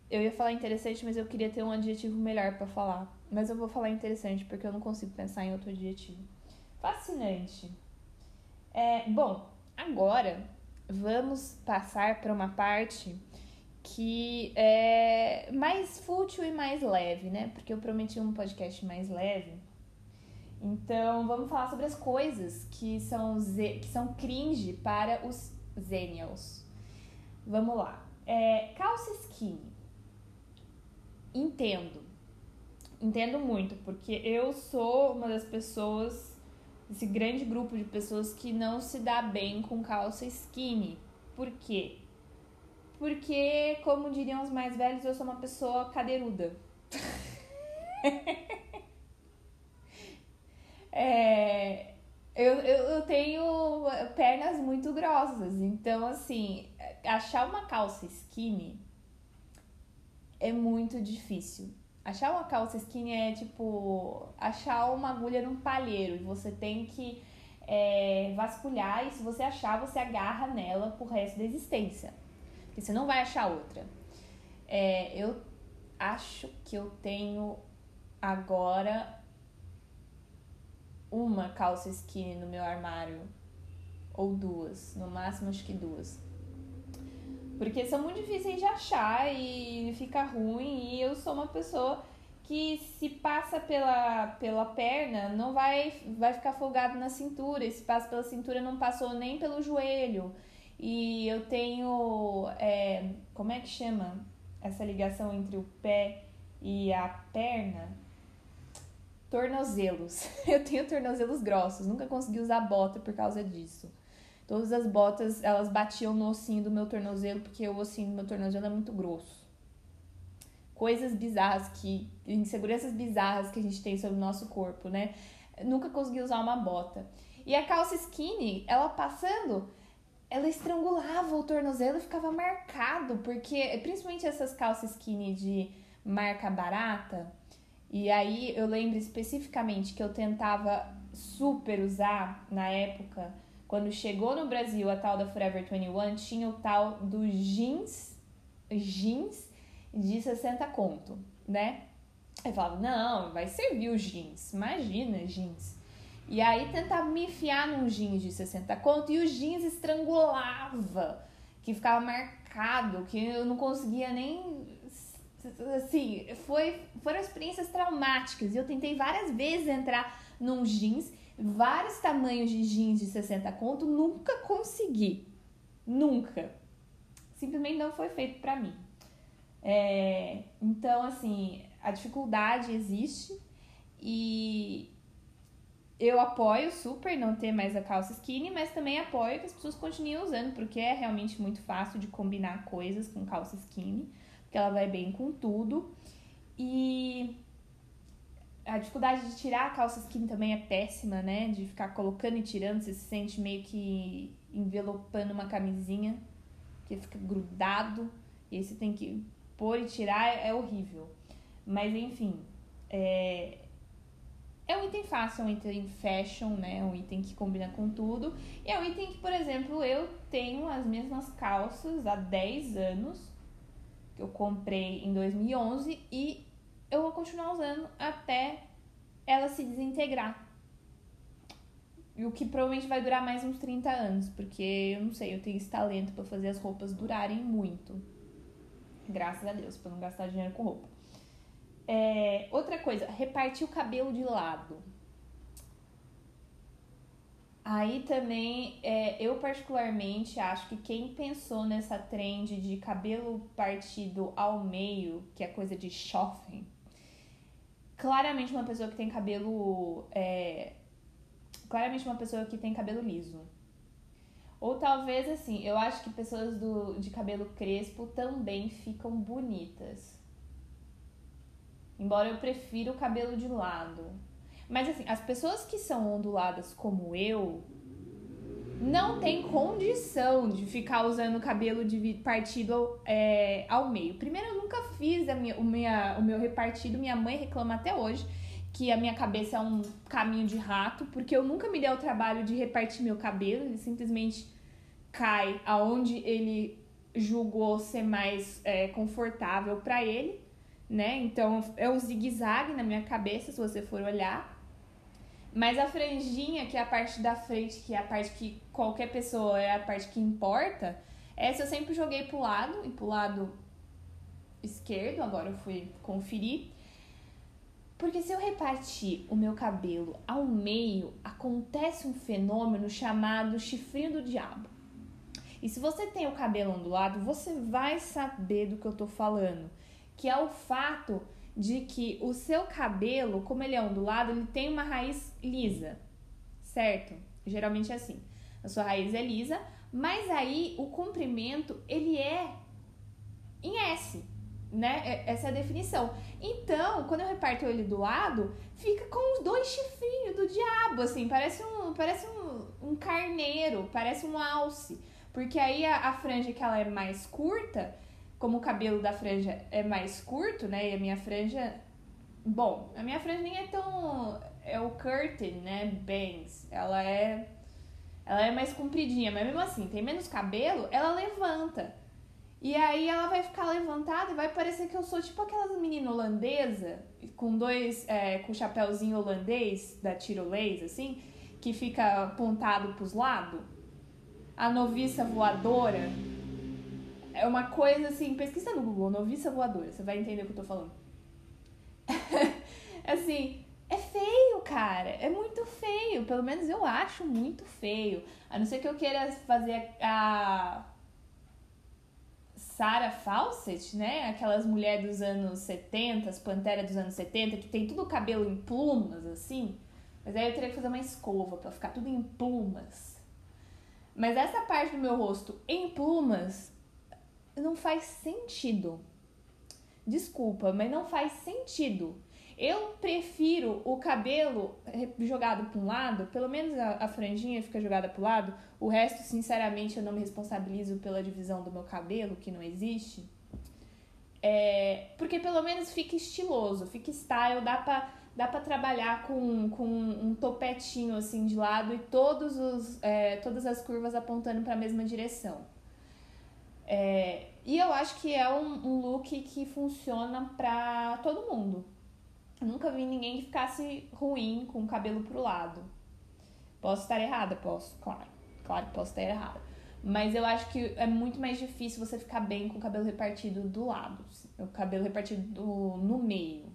eu ia falar interessante, mas eu queria ter um adjetivo melhor para falar. Mas eu vou falar interessante porque eu não consigo pensar em outro adjetivo. Fascinante. É, bom, agora vamos passar para uma parte que é mais fútil e mais leve, né? Porque eu prometi um podcast mais leve. Então, vamos falar sobre as coisas que são, que são cringe para os Zenials. Vamos lá. É, calça skinny. Entendo. Entendo muito, porque eu sou uma das pessoas esse grande grupo de pessoas que não se dá bem com calça skinny. Por quê? Porque, como diriam os mais velhos, eu sou uma pessoa cadeiruda. é, eu, eu, eu tenho pernas muito grossas, então, assim, achar uma calça skinny é muito difícil. Achar uma calça skinny é tipo achar uma agulha num palheiro e você tem que é, vasculhar e se você achar, você agarra nela pro resto da existência. Porque você não vai achar outra. É, eu acho que eu tenho agora uma calça skinny no meu armário. Ou duas, no máximo acho que duas. Porque são muito difíceis de achar e fica ruim. E eu sou uma pessoa que se passa pela, pela perna, não vai, vai ficar folgado na cintura. E se passa pela cintura, não passou nem pelo joelho. E eu tenho. É, como é que chama essa ligação entre o pé e a perna? Tornozelos. Eu tenho tornozelos grossos, nunca consegui usar bota por causa disso. Todas as botas, elas batiam no ossinho do meu tornozelo, porque o ossinho do meu tornozelo é muito grosso. Coisas bizarras que. inseguranças bizarras que a gente tem sobre o nosso corpo, né? nunca consegui usar uma bota. E a calça skinny, ela passando, ela estrangulava o tornozelo e ficava marcado, porque principalmente essas calças skinny de marca barata. E aí eu lembro especificamente que eu tentava super usar na época quando chegou no Brasil a tal da Forever 21, tinha o tal do jeans, jeans de 60 conto, né? Aí falava, não, vai servir o jeans, imagina jeans. E aí tentava me enfiar num jeans de 60 conto e o jeans estrangulava. que ficava marcado, que eu não conseguia nem assim, foi, foram experiências traumáticas. E eu tentei várias vezes entrar num jeans, vários tamanhos de jeans de 60 conto, nunca consegui. Nunca. Simplesmente não foi feito para mim. É, então, assim, a dificuldade existe e eu apoio super não ter mais a calça skinny, mas também apoio que as pessoas continuem usando, porque é realmente muito fácil de combinar coisas com calça skinny, porque ela vai bem com tudo. E a dificuldade de tirar a calça skinny também é péssima, né? De ficar colocando e tirando, você se sente meio que envelopando uma camisinha, que fica grudado, e aí você tem que pôr e tirar, é horrível. Mas enfim, é, é um item fácil, é um item fashion, né? É um item que combina com tudo. E é um item que, por exemplo, eu tenho as mesmas calças há 10 anos, que eu comprei em 2011, e eu vou continuar usando até ela se desintegrar. E o que provavelmente vai durar mais uns 30 anos, porque eu não sei, eu tenho esse talento para fazer as roupas durarem muito. Graças a Deus, para não gastar dinheiro com roupa. É, outra coisa, repartir o cabelo de lado. Aí também, é, eu particularmente acho que quem pensou nessa trend de cabelo partido ao meio, que é coisa de shopping, claramente uma pessoa que tem cabelo. É, claramente uma pessoa que tem cabelo liso. Ou talvez assim, eu acho que pessoas do, de cabelo crespo também ficam bonitas. Embora eu prefira o cabelo de lado. Mas assim, as pessoas que são onduladas como eu não tem condição de ficar usando cabelo partido é, ao meio. Primeiro, eu nunca fiz a minha, o, minha, o meu repartido. Minha mãe reclama até hoje que a minha cabeça é um caminho de rato, porque eu nunca me dei o trabalho de repartir meu cabelo. Ele simplesmente cai aonde ele julgou ser mais é, confortável para ele né? Então é um zigue-zague na minha cabeça, se você for olhar. Mas a franjinha, que é a parte da frente, que é a parte que qualquer pessoa é a parte que importa, essa eu sempre joguei pro lado e pro lado esquerdo, agora eu fui conferir. Porque se eu repartir o meu cabelo ao meio, acontece um fenômeno chamado chifrinho do diabo. E se você tem o cabelo ondulado, você vai saber do que eu tô falando que é o fato de que o seu cabelo, como ele é ondulado, ele tem uma raiz lisa, certo? Geralmente é assim. A sua raiz é lisa, mas aí o comprimento ele é em S, né? É, essa é a definição. Então, quando eu reparto ele do lado, fica com os dois chifrinhos do diabo, assim, parece um, parece um, um carneiro, parece um alce. Porque aí a, a franja que ela é mais curta, como o cabelo da franja é mais curto, né? E a minha franja. Bom, a minha franja nem é tão. É o curtain, né? Bangs. Ela é. Ela é mais compridinha, mas mesmo assim, tem menos cabelo, ela levanta. E aí ela vai ficar levantada e vai parecer que eu sou tipo aquelas meninas holandesa com dois. É, com chapéuzinho holandês da tirolesa, assim, que fica apontado pros lados. A noviça voadora é uma coisa assim, pesquisa no Google, noviça voadora, você vai entender o que eu tô falando. assim, é feio, cara. É muito feio. Pelo menos eu acho muito feio. A não ser que eu queira fazer a. Sarah Fawcett, né? Aquelas mulheres dos anos 70, as panteras dos anos 70, que tem tudo o cabelo em plumas, assim. Mas aí eu teria que fazer uma escova para ficar tudo em plumas. Mas essa parte do meu rosto em plumas não faz sentido. Desculpa, mas não faz sentido. Eu prefiro o cabelo jogado para um lado, pelo menos a, a franjinha fica jogada para o lado. O resto, sinceramente, eu não me responsabilizo pela divisão do meu cabelo, que não existe. É, porque pelo menos fica estiloso, fica style, dá pra, dá pra trabalhar com, com um topetinho assim de lado e todos os, é, todas as curvas apontando para a mesma direção. É, e eu acho que é um, um look que funciona pra todo mundo. Eu nunca vi ninguém que ficasse ruim com o cabelo pro lado. Posso estar errada? Posso, claro. Claro que posso estar errada. Mas eu acho que é muito mais difícil você ficar bem com o cabelo repartido do lado, assim, o cabelo repartido do, no meio.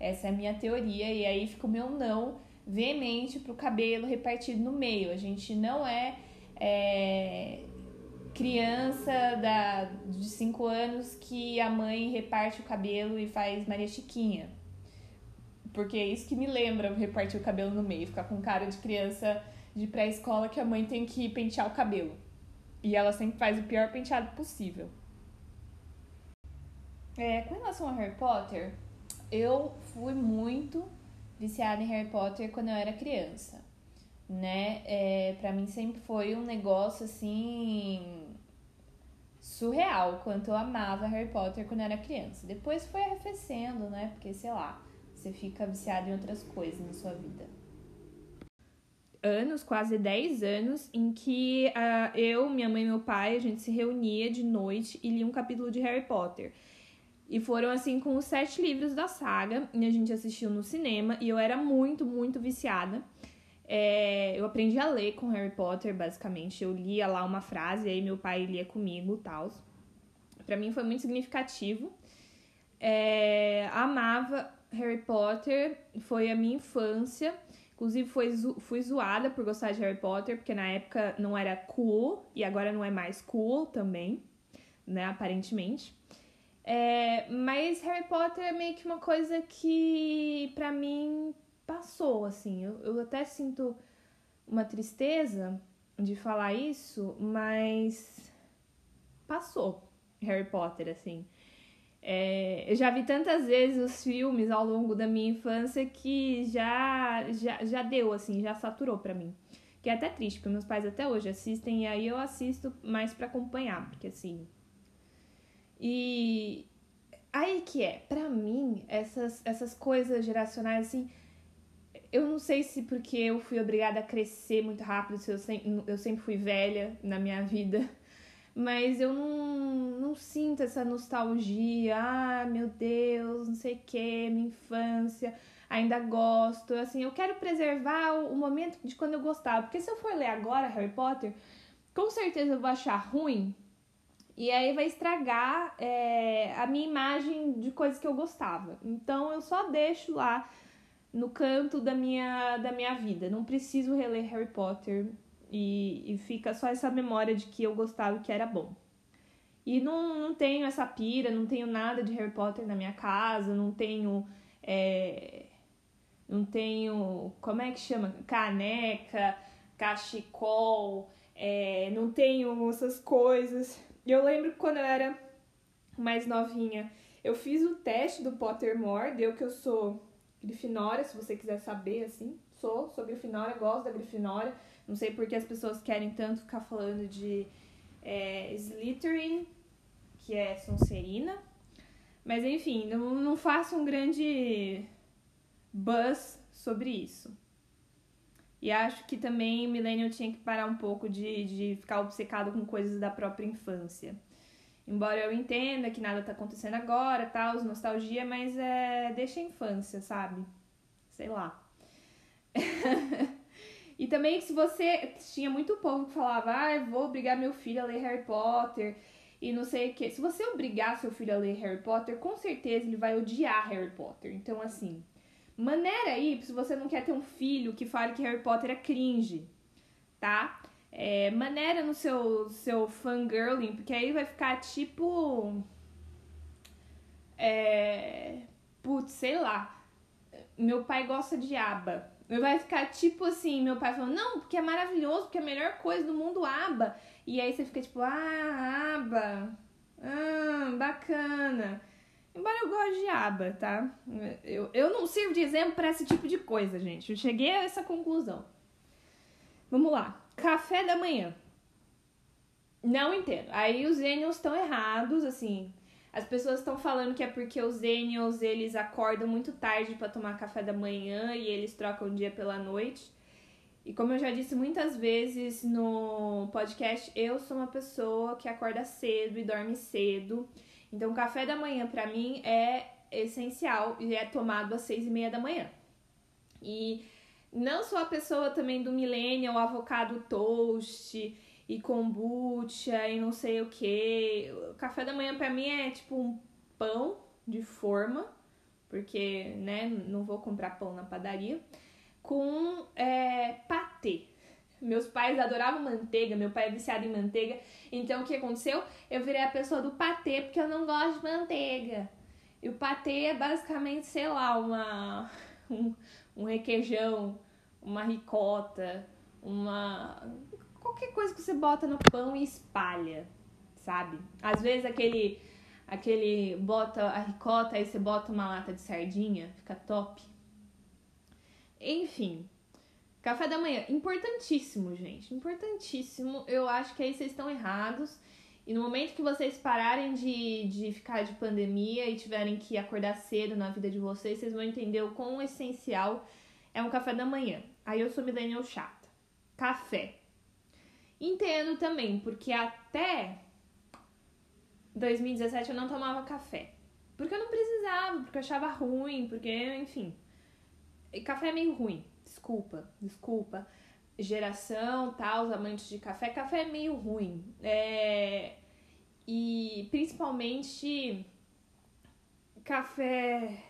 Essa é a minha teoria, e aí fica o meu não veemente pro cabelo repartido no meio. A gente não é, é criança da, de 5 anos que a mãe reparte o cabelo e faz Maria Chiquinha. Porque é isso que me lembra repartir o cabelo no meio, ficar com cara de criança de pré-escola que a mãe tem que pentear o cabelo. E ela sempre faz o pior penteado possível. É, com relação a Harry Potter, eu fui muito viciada em Harry Potter quando eu era criança, né? É, pra mim sempre foi um negócio assim surreal quanto eu amava Harry Potter quando eu era criança. Depois foi arrefecendo, né? Porque sei lá, você fica viciado em outras coisas na sua vida. Anos, quase 10 anos, em que uh, eu, minha mãe e meu pai, a gente se reunia de noite e lia um capítulo de Harry Potter. E foram assim com os sete livros da saga, e a gente assistiu no cinema, e eu era muito, muito viciada. É, eu aprendi a ler com Harry Potter, basicamente. Eu lia lá uma frase, aí meu pai lia comigo e tal. Pra mim foi muito significativo. É, amava Harry Potter, foi a minha infância. Inclusive, foi fui zoada por gostar de Harry Potter, porque na época não era cool, e agora não é mais cool também, né? Aparentemente. É, mas Harry Potter é meio que uma coisa que, pra mim, passou, assim. Eu, eu até sinto uma tristeza de falar isso, mas passou Harry Potter, assim. É, eu já vi tantas vezes os filmes ao longo da minha infância que já, já, já deu, assim, já saturou pra mim. Que é até triste, porque meus pais até hoje assistem e aí eu assisto mais para acompanhar, porque assim. E aí que é, pra mim, essas, essas coisas geracionais, assim, eu não sei se porque eu fui obrigada a crescer muito rápido, se eu sempre, eu sempre fui velha na minha vida mas eu não, não sinto essa nostalgia, ah, meu Deus, não sei o que, minha infância, ainda gosto. Assim, eu quero preservar o momento de quando eu gostava, porque se eu for ler agora Harry Potter, com certeza eu vou achar ruim e aí vai estragar é, a minha imagem de coisas que eu gostava. Então eu só deixo lá no canto da minha, da minha vida. Não preciso reler Harry Potter e, e fica só essa memória de que eu gostava e que era bom. E não, não tenho essa pira, não tenho nada de Harry Potter na minha casa, não tenho. É, não tenho. Como é que chama? Caneca, cachecol, é, não tenho essas coisas. Eu lembro que quando eu era mais novinha, eu fiz o teste do Pottermore, deu que eu sou Grifinória, se você quiser saber, assim. Sou, sou Grifinória, gosto da Grifinória. Não sei porque as pessoas querem tanto ficar falando de é, Slytherin, que é Sonserina. Mas enfim, não, não faço um grande buzz sobre isso. E acho que também Millennial tinha que parar um pouco de, de ficar obcecado com coisas da própria infância. Embora eu entenda que nada tá acontecendo agora, tal, nostalgia, mas é. Deixa a infância, sabe? Sei lá. E também se você tinha muito povo que falava, ah, vou obrigar meu filho a ler Harry Potter e não sei o que. Se você obrigar seu filho a ler Harry Potter, com certeza ele vai odiar Harry Potter. Então, assim, maneira aí se você não quer ter um filho que fale que Harry Potter é cringe, tá? É, maneira no seu, seu fangirling, porque aí vai ficar tipo. É. Putz, sei lá. Meu pai gosta de aba. Vai ficar tipo assim, meu pai falando, não, porque é maravilhoso, porque é a melhor coisa do mundo, aba. E aí você fica tipo, ah, aba. Ah, bacana. Embora eu goste de aba, tá? Eu, eu não sirvo de exemplo para esse tipo de coisa, gente. Eu cheguei a essa conclusão. Vamos lá. Café da manhã. Não entendo. Aí os gênios estão errados, assim. As pessoas estão falando que é porque os Daniels eles acordam muito tarde para tomar café da manhã e eles trocam o dia pela noite. E como eu já disse muitas vezes no podcast, eu sou uma pessoa que acorda cedo e dorme cedo. Então, o café da manhã para mim é essencial e é tomado às seis e meia da manhã. E não sou a pessoa também do millennial, avocado toast e kombucha e não sei o que. Café da manhã para mim é tipo um pão de forma, porque, né, não vou comprar pão na padaria, com é, patê. Meus pais adoravam manteiga, meu pai é viciado em manteiga. Então o que aconteceu? Eu virei a pessoa do patê porque eu não gosto de manteiga. E o patê é basicamente, sei lá, uma, um, um requeijão, uma ricota, uma. Qualquer coisa que você bota no pão e espalha, sabe? Às vezes aquele. aquele bota a ricota, aí você bota uma lata de sardinha, fica top. Enfim. Café da manhã, importantíssimo, gente. Importantíssimo. Eu acho que aí vocês estão errados. E no momento que vocês pararem de, de ficar de pandemia e tiverem que acordar cedo na vida de vocês, vocês vão entender o quão essencial é um café da manhã. Aí eu sou millennial chata. Café. Entendo também, porque até 2017 eu não tomava café. Porque eu não precisava, porque eu achava ruim, porque, enfim. Café é meio ruim desculpa, desculpa. Geração, tal, os amantes de café. Café é meio ruim. É... E principalmente café.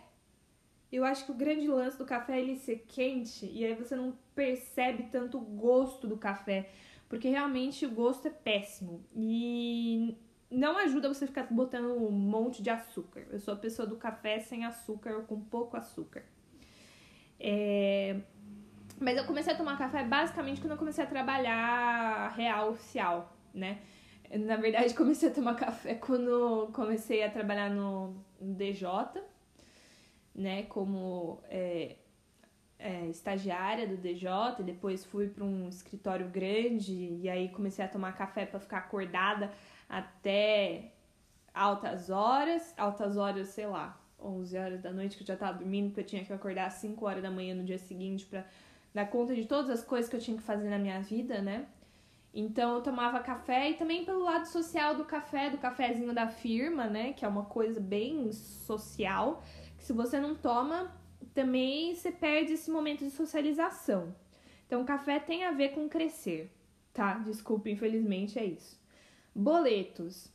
Eu acho que o grande lance do café é ele ser quente e aí você não percebe tanto o gosto do café, porque realmente o gosto é péssimo e não ajuda você ficar botando um monte de açúcar. Eu sou a pessoa do café sem açúcar ou com pouco açúcar. É... Mas eu comecei a tomar café basicamente quando eu comecei a trabalhar real oficial, né? Na verdade, comecei a tomar café quando comecei a trabalhar no, DJ, né? Como é, é, estagiária do DJ, e depois fui para um escritório grande e aí comecei a tomar café para ficar acordada até altas horas, altas horas, sei lá, 11 horas da noite que eu já tava dormindo, porque eu tinha que acordar às 5 horas da manhã no dia seguinte para dar conta de todas as coisas que eu tinha que fazer na minha vida, né? Então eu tomava café e também pelo lado social do café, do cafezinho da firma, né? Que é uma coisa bem social. Que se você não toma, também você perde esse momento de socialização. Então café tem a ver com crescer, tá? Desculpa, infelizmente é isso. Boletos.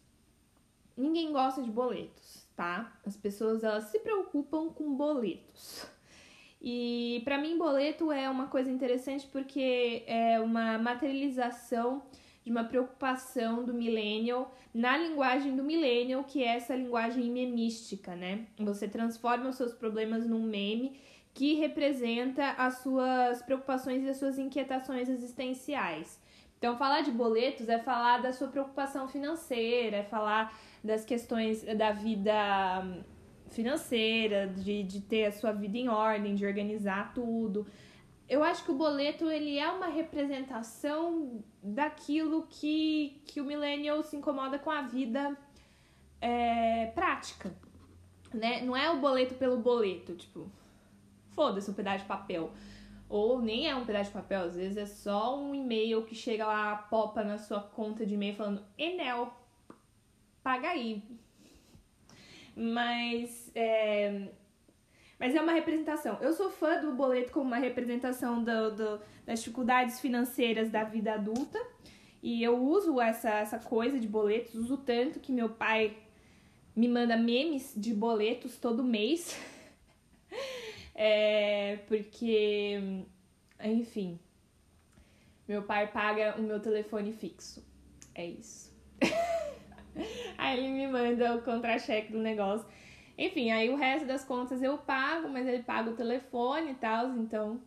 Ninguém gosta de boletos, tá? As pessoas elas se preocupam com boletos. E para mim, boleto é uma coisa interessante porque é uma materialização de uma preocupação do millennial na linguagem do millennial, que é essa linguagem memística, né? Você transforma os seus problemas num meme que representa as suas preocupações e as suas inquietações existenciais. Então, falar de boletos é falar da sua preocupação financeira, é falar das questões da vida financeira, de, de ter a sua vida em ordem, de organizar tudo. Eu acho que o boleto ele é uma representação daquilo que, que o millennial se incomoda com a vida é, prática. Né? Não é o boleto pelo boleto, tipo, foda-se um pedaço de papel. Ou nem é um pedaço de papel, às vezes é só um e-mail que chega lá, popa na sua conta de e-mail falando: Enel, paga aí, mas é, mas é uma representação. Eu sou fã do boleto como uma representação do, do, das dificuldades financeiras da vida adulta. E eu uso essa, essa coisa de boletos, uso tanto que meu pai me manda memes de boletos todo mês. é, porque, enfim, meu pai paga o meu telefone fixo. É isso. aí ele me manda o contra-cheque do negócio. Enfim, aí o resto das contas eu pago, mas ele paga o telefone e tal, então.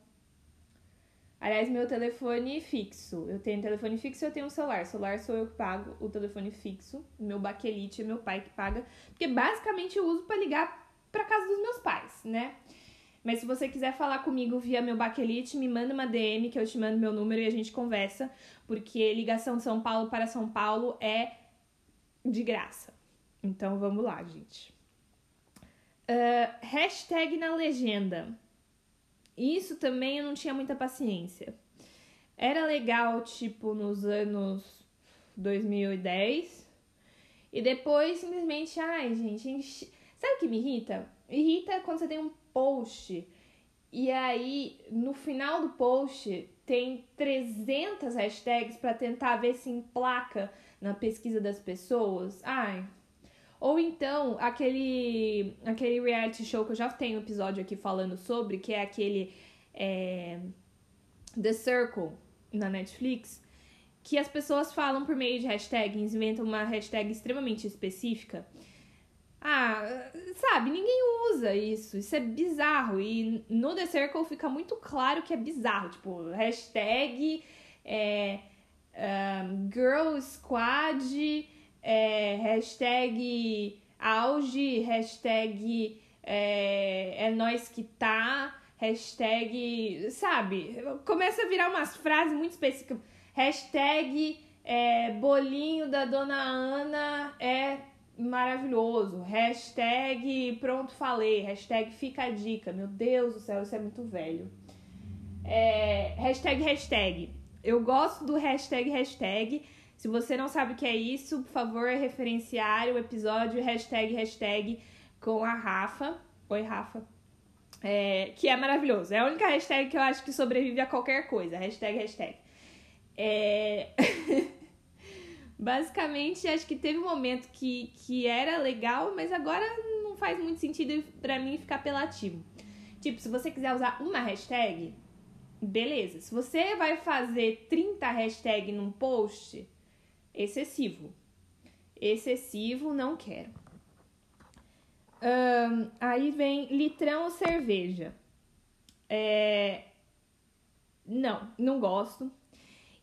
Aliás, meu telefone fixo. Eu tenho telefone fixo e eu tenho um celular. celular sou eu que pago o telefone fixo. Meu baquelite é meu pai que paga. Porque basicamente eu uso para ligar para casa dos meus pais, né? Mas se você quiser falar comigo via meu baquelite, me manda uma DM que eu te mando meu número e a gente conversa. Porque ligação de São Paulo para São Paulo é de graça. Então vamos lá, gente. Uh, hashtag na legenda. Isso também eu não tinha muita paciência. Era legal, tipo, nos anos 2010. E depois simplesmente, ai, gente, enche... sabe o que me irrita? Irrita quando você tem um post E aí, no final do post, tem 300 hashtags para tentar ver se emplaca na pesquisa das pessoas. Ai. Ou então, aquele, aquele reality show que eu já tenho episódio aqui falando sobre, que é aquele é, The Circle na Netflix, que as pessoas falam por meio de hashtags, inventam uma hashtag extremamente específica. Ah, sabe, ninguém usa isso. Isso é bizarro. E no The Circle fica muito claro que é bizarro. Tipo, hashtag é, um, Girl Squad, é, hashtag auge, hashtag é, é nós que tá, hashtag, sabe? Começa a virar umas frases muito específicas. Hashtag é, bolinho da dona Ana é maravilhoso. Hashtag pronto falei. Hashtag fica a dica. Meu Deus do céu, isso é muito velho. É, hashtag hashtag. Eu gosto do hashtag hashtag. Se você não sabe o que é isso, por favor, referenciar o episódio hashtag hashtag com a Rafa. Oi, Rafa. É, que é maravilhoso. É a única hashtag que eu acho que sobrevive a qualquer coisa. Hashtag hashtag. É... Basicamente, acho que teve um momento que, que era legal, mas agora não faz muito sentido para mim ficar apelativo. Tipo, se você quiser usar uma hashtag, beleza. Se você vai fazer 30 hashtags num post, excessivo. Excessivo, não quero. Um, aí vem litrão cerveja. É... Não, não gosto.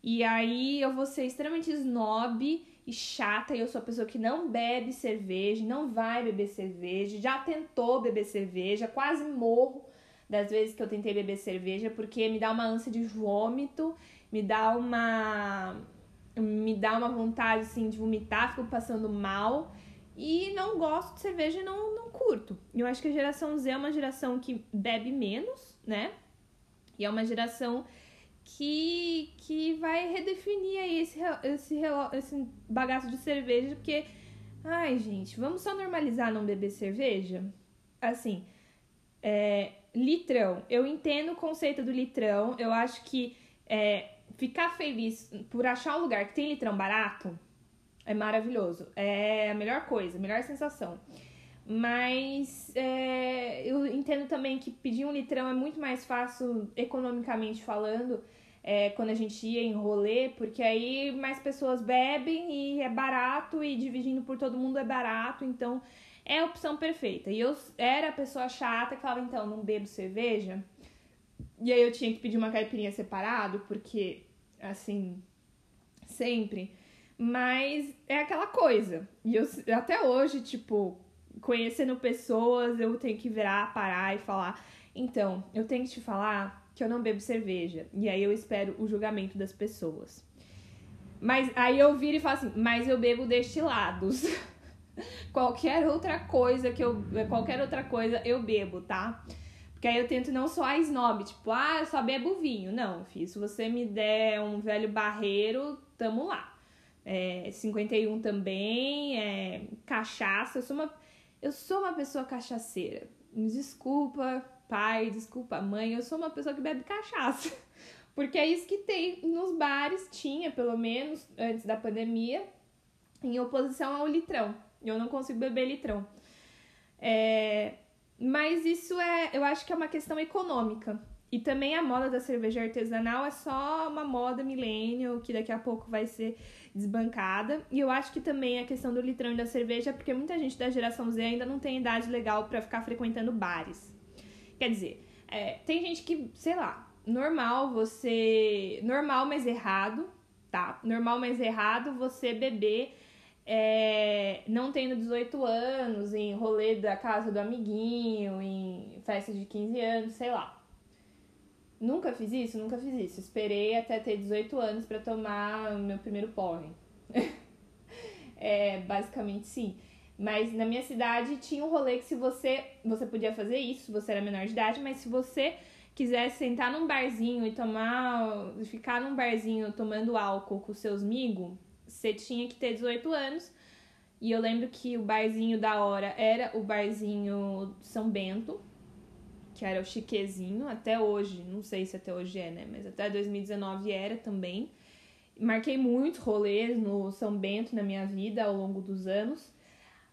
E aí eu vou ser extremamente snob e chata, e eu sou a pessoa que não bebe cerveja, não vai beber cerveja, já tentou beber cerveja, quase morro das vezes que eu tentei beber cerveja, porque me dá uma ânsia de vômito, me dá uma me dá uma vontade assim de vomitar, fico passando mal. E não gosto de cerveja e não, não curto. Eu acho que a geração Z é uma geração que bebe menos, né? E é uma geração que, que vai redefinir aí esse, esse, esse bagaço de cerveja, porque, ai, gente, vamos só normalizar não beber cerveja? Assim, é, litrão, eu entendo o conceito do litrão, eu acho que é, ficar feliz por achar um lugar que tem litrão barato é maravilhoso, é a melhor coisa, a melhor sensação. Mas é, eu entendo também que pedir um litrão é muito mais fácil economicamente falando é, quando a gente ia em rolê, porque aí mais pessoas bebem e é barato e dividindo por todo mundo é barato, então é a opção perfeita. E eu era a pessoa chata que falava, então, não bebo cerveja. E aí eu tinha que pedir uma caipirinha separado, porque, assim, sempre. Mas é aquela coisa. E eu até hoje, tipo, conhecendo pessoas, eu tenho que virar, parar e falar. Então, eu tenho que te falar que eu não bebo cerveja. E aí eu espero o julgamento das pessoas. Mas aí eu viro e falo assim, mas eu bebo destilados. qualquer outra coisa que eu. Qualquer outra coisa eu bebo, tá? Porque aí eu tento não só a snob, tipo, ah, eu só bebo vinho. Não, filho, se você me der um velho barreiro, tamo lá. É, 51 também, é, cachaça. Eu sou uma, eu sou uma pessoa cachaceira. Me desculpa, pai, desculpa, mãe, eu sou uma pessoa que bebe cachaça. Porque é isso que tem nos bares, tinha pelo menos antes da pandemia, em oposição ao litrão. Eu não consigo beber litrão. É, mas isso é, eu acho que é uma questão econômica. E também a moda da cerveja artesanal é só uma moda milênio que daqui a pouco vai ser desbancada. E eu acho que também a questão do litrão e da cerveja, porque muita gente da geração Z ainda não tem idade legal para ficar frequentando bares. Quer dizer, é, tem gente que, sei lá, normal você. Normal, mas errado, tá? Normal, mas errado você beber é, não tendo 18 anos, em rolê da casa do amiguinho, em festa de 15 anos, sei lá. Nunca fiz isso? Nunca fiz isso. Esperei até ter 18 anos para tomar meu primeiro porre. é, basicamente sim. Mas na minha cidade tinha um rolê que se você. Você podia fazer isso se você era menor de idade, mas se você quisesse sentar num barzinho e tomar. ficar num barzinho tomando álcool com seus amigos, você tinha que ter 18 anos. E eu lembro que o barzinho da hora era o barzinho São Bento, que era o chiquezinho, até hoje, não sei se até hoje é, né? Mas até 2019 era também. Marquei muitos rolês no São Bento na minha vida ao longo dos anos,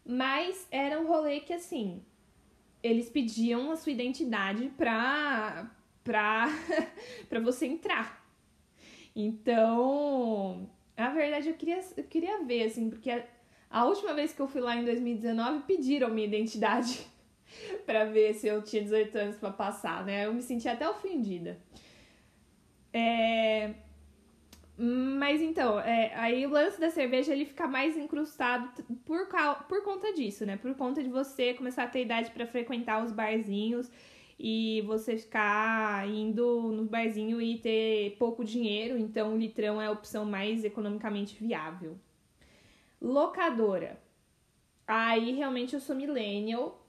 mas era um rolê que, assim, eles pediam a sua identidade pra, pra, pra você entrar. Então, a verdade eu queria, eu queria ver, assim, porque a, a última vez que eu fui lá em 2019 pediram minha identidade para ver se eu tinha 18 anos para passar, né? Eu me senti até ofendida. É... Mas então, é, aí o lance da cerveja ele fica mais incrustado por, por conta disso, né? Por conta de você começar a ter idade para frequentar os barzinhos e você ficar indo no barzinho e ter pouco dinheiro, então o litrão é a opção mais economicamente viável. Locadora. Aí realmente eu sou millennial.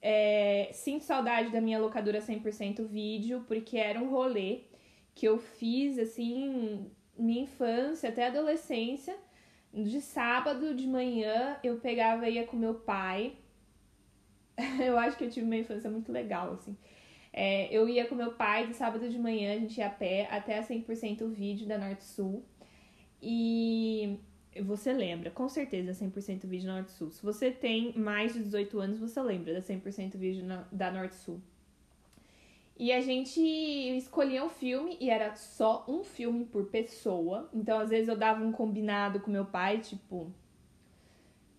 É, sinto saudade da minha locadora 100% vídeo, porque era um rolê que eu fiz assim, minha infância até adolescência. De sábado de manhã eu pegava e ia com meu pai. eu acho que eu tive uma infância muito legal, assim. É, eu ia com meu pai de sábado de manhã, a gente ia a pé até a 100% vídeo da Norte Sul. E você lembra, com certeza, 100% vídeo Norte Sul. Se você tem mais de 18 anos, você lembra da 100% vídeo na, da Norte Sul. E a gente escolhia um filme e era só um filme por pessoa. Então, às vezes, eu dava um combinado com meu pai, tipo,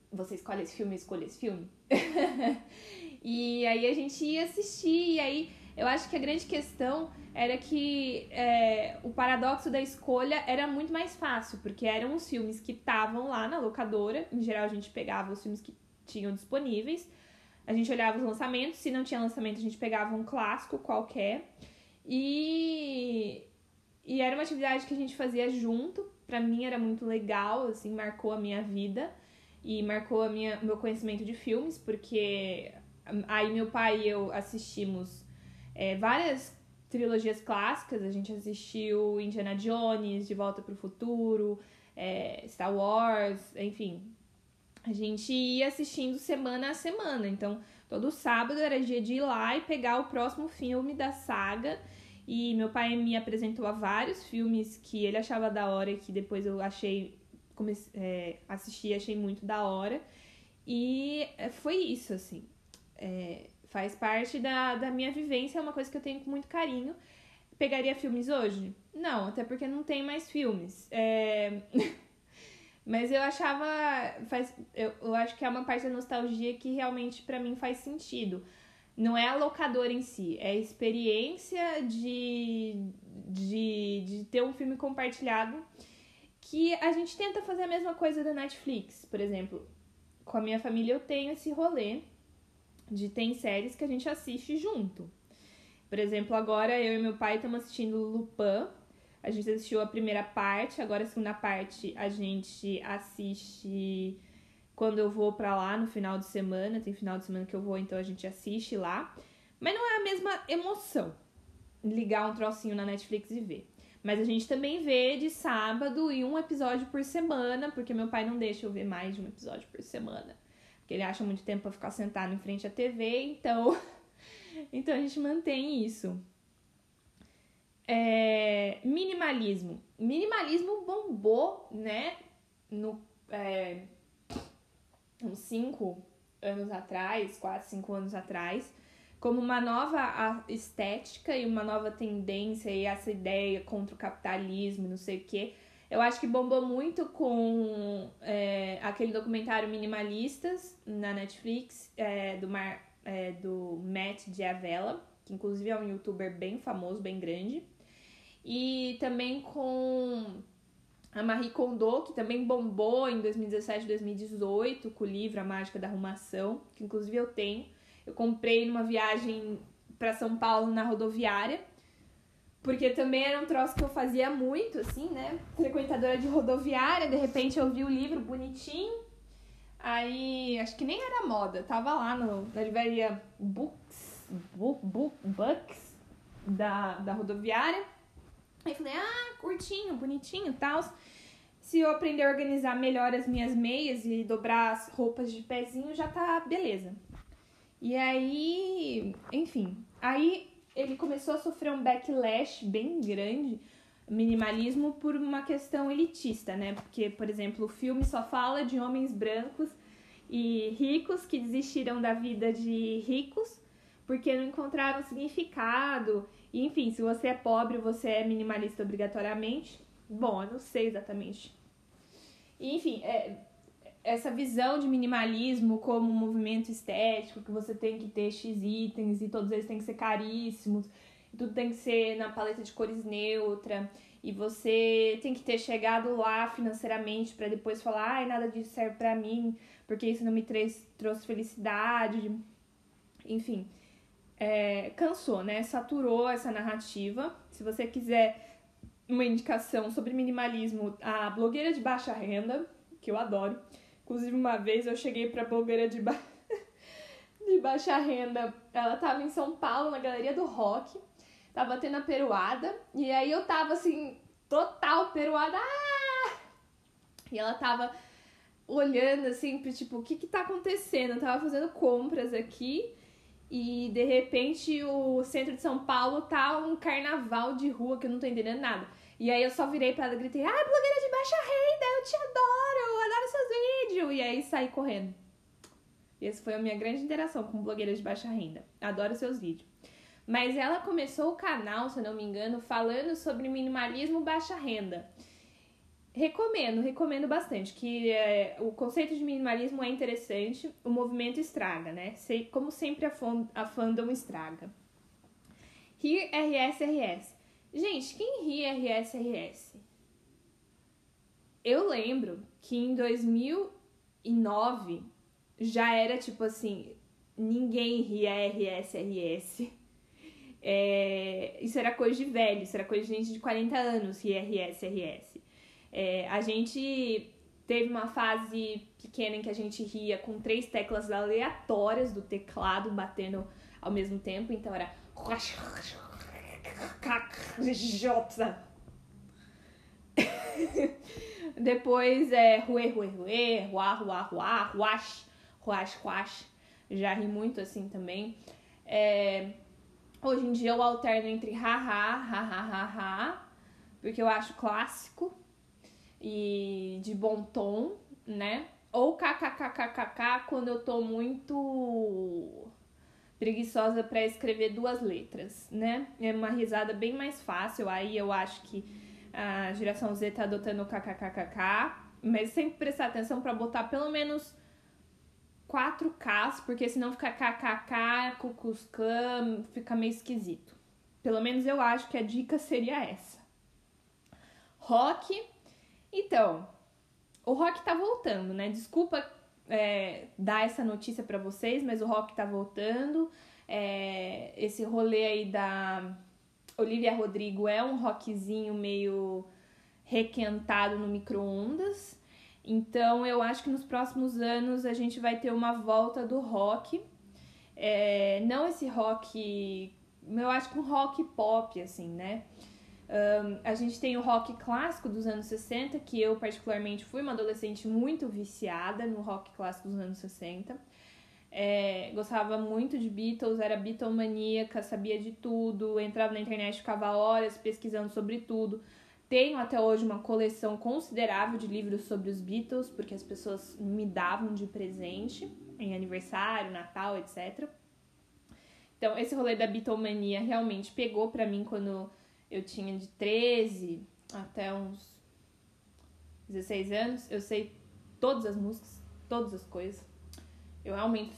você escolhe esse filme, eu escolho esse filme. e aí a gente ia assistir, e aí eu acho que a grande questão era que é, o paradoxo da escolha era muito mais fácil, porque eram os filmes que estavam lá na locadora. Em geral, a gente pegava os filmes que tinham disponíveis. A gente olhava os lançamentos. Se não tinha lançamento, a gente pegava um clássico qualquer. E, e era uma atividade que a gente fazia junto. Para mim era muito legal, assim, marcou a minha vida e marcou a minha, meu conhecimento de filmes, porque aí meu pai e eu assistimos é, várias trilogias clássicas. A gente assistiu Indiana Jones, De Volta para o Futuro, é, Star Wars, enfim. A gente ia assistindo semana a semana. Então, todo sábado era dia de ir lá e pegar o próximo filme da saga. E meu pai me apresentou a vários filmes que ele achava da hora e que depois eu achei, comecei, é, assisti e achei muito da hora. E é, foi isso, assim. É, Faz parte da, da minha vivência, é uma coisa que eu tenho com muito carinho. Pegaria filmes hoje? Não, até porque não tem mais filmes. É... Mas eu achava. Faz, eu, eu acho que é uma parte da nostalgia que realmente para mim faz sentido. Não é a locadora em si, é a experiência de, de, de ter um filme compartilhado que a gente tenta fazer a mesma coisa da Netflix, por exemplo. Com a minha família eu tenho esse rolê de tem séries que a gente assiste junto. Por exemplo, agora eu e meu pai estamos assistindo Lupin. A gente assistiu a primeira parte, agora a segunda parte a gente assiste quando eu vou para lá no final de semana. Tem final de semana que eu vou, então a gente assiste lá. Mas não é a mesma emoção ligar um trocinho na Netflix e ver. Mas a gente também vê de sábado e um episódio por semana, porque meu pai não deixa eu ver mais de um episódio por semana porque ele acha muito tempo para ficar sentado em frente à TV, então, então a gente mantém isso. É, minimalismo. Minimalismo bombou, né? No, é, uns 5 anos atrás, 4, 5 anos atrás, como uma nova estética e uma nova tendência e essa ideia contra o capitalismo, não sei o quê. Eu acho que bombou muito com é, aquele documentário Minimalistas na Netflix, é, do, Mar, é, do Matt Diavela, que inclusive é um youtuber bem famoso, bem grande. E também com a Marie Kondo, que também bombou em 2017, 2018, com o livro A Mágica da Arrumação, que inclusive eu tenho. Eu comprei numa viagem para São Paulo na rodoviária. Porque também era um troço que eu fazia muito, assim, né? Frequentadora de rodoviária, de repente eu vi o livro bonitinho. Aí, acho que nem era moda, tava lá no, na livraria Books, book, book, Books da, da rodoviária. Aí falei, ah, curtinho, bonitinho e tal. Se eu aprender a organizar melhor as minhas meias e dobrar as roupas de pezinho, já tá beleza. E aí, enfim, Aí ele começou a sofrer um backlash bem grande, minimalismo, por uma questão elitista, né? Porque, por exemplo, o filme só fala de homens brancos e ricos que desistiram da vida de ricos porque não encontraram significado. E, enfim, se você é pobre, você é minimalista obrigatoriamente. Bom, eu não sei exatamente. E, enfim, é, essa visão de minimalismo como um movimento estético, que você tem que ter X itens e todos eles têm que ser caríssimos, tudo tem que ser na paleta de cores neutra, e você tem que ter chegado lá financeiramente para depois falar, ai, nada disso serve para mim, porque isso não me trouxe, felicidade. Enfim, é, cansou, né? Saturou essa narrativa. Se você quiser uma indicação sobre minimalismo, a blogueira de baixa renda, que eu adoro. Inclusive, uma vez eu cheguei pra blogueira de, ba... de baixa renda. Ela tava em São Paulo, na Galeria do Rock. Tava tendo a peruada. E aí eu tava assim, total peruada. Ah! E ela tava olhando assim, tipo, o que que tá acontecendo? Eu tava fazendo compras aqui e de repente o centro de São Paulo tá um carnaval de rua que eu não tô entendendo nada. E aí eu só virei pra ela e gritei, ah, blogueira de baixa renda, eu te adoro, eu adoro seus vídeos. E aí saí correndo. E essa foi a minha grande interação com blogueira de baixa renda. Adoro seus vídeos. Mas ela começou o canal, se eu não me engano, falando sobre minimalismo baixa renda. Recomendo, recomendo bastante, que é, o conceito de minimalismo é interessante, o movimento estraga, né? Sei, como sempre a, fond, a fandom estraga. Rir RS RS. Gente, quem ri RS RS? Eu lembro que em 2009 já era tipo assim, ninguém ria RS RS. É, isso era coisa de velho, isso era coisa de gente de 40 anos, rir RS RS. É, a gente teve uma fase pequena em que a gente ria com três teclas aleatórias do teclado batendo ao mesmo tempo, então era. Depois é ruê, ruê, ruê, ruá, ruá, ruá, ruash, ruash, ruash. Já ri muito assim também. É, hoje em dia eu alterno entre haha, haha, haha, porque eu acho clássico e de bom tom, né? Ou kkkkk quando eu tô muito preguiçosa para escrever duas letras, né? É uma risada bem mais fácil. Aí eu acho que a geração Z tá adotando o kkkk, mas sempre prestar atenção para botar pelo menos quatro Ks, porque senão fica kkk, cucuscam, fica meio esquisito. Pelo menos eu acho que a dica seria essa. Rock então, o rock tá voltando, né? Desculpa é, dar essa notícia para vocês, mas o rock tá voltando. É, esse rolê aí da Olivia Rodrigo é um rockzinho meio requentado no micro-ondas. Então eu acho que nos próximos anos a gente vai ter uma volta do rock. É, não esse rock. Eu acho que um rock pop, assim, né? Um, a gente tem o rock clássico dos anos 60, que eu particularmente fui uma adolescente muito viciada no rock clássico dos anos 60. É, gostava muito de Beatles, era Beatlemaníaca, sabia de tudo, entrava na internet, ficava horas pesquisando sobre tudo. Tenho até hoje uma coleção considerável de livros sobre os Beatles, porque as pessoas me davam de presente em aniversário, Natal, etc. Então, esse rolê da Beatlemania realmente pegou pra mim quando eu tinha de 13 até uns 16 anos, eu sei todas as músicas, todas as coisas. Eu realmente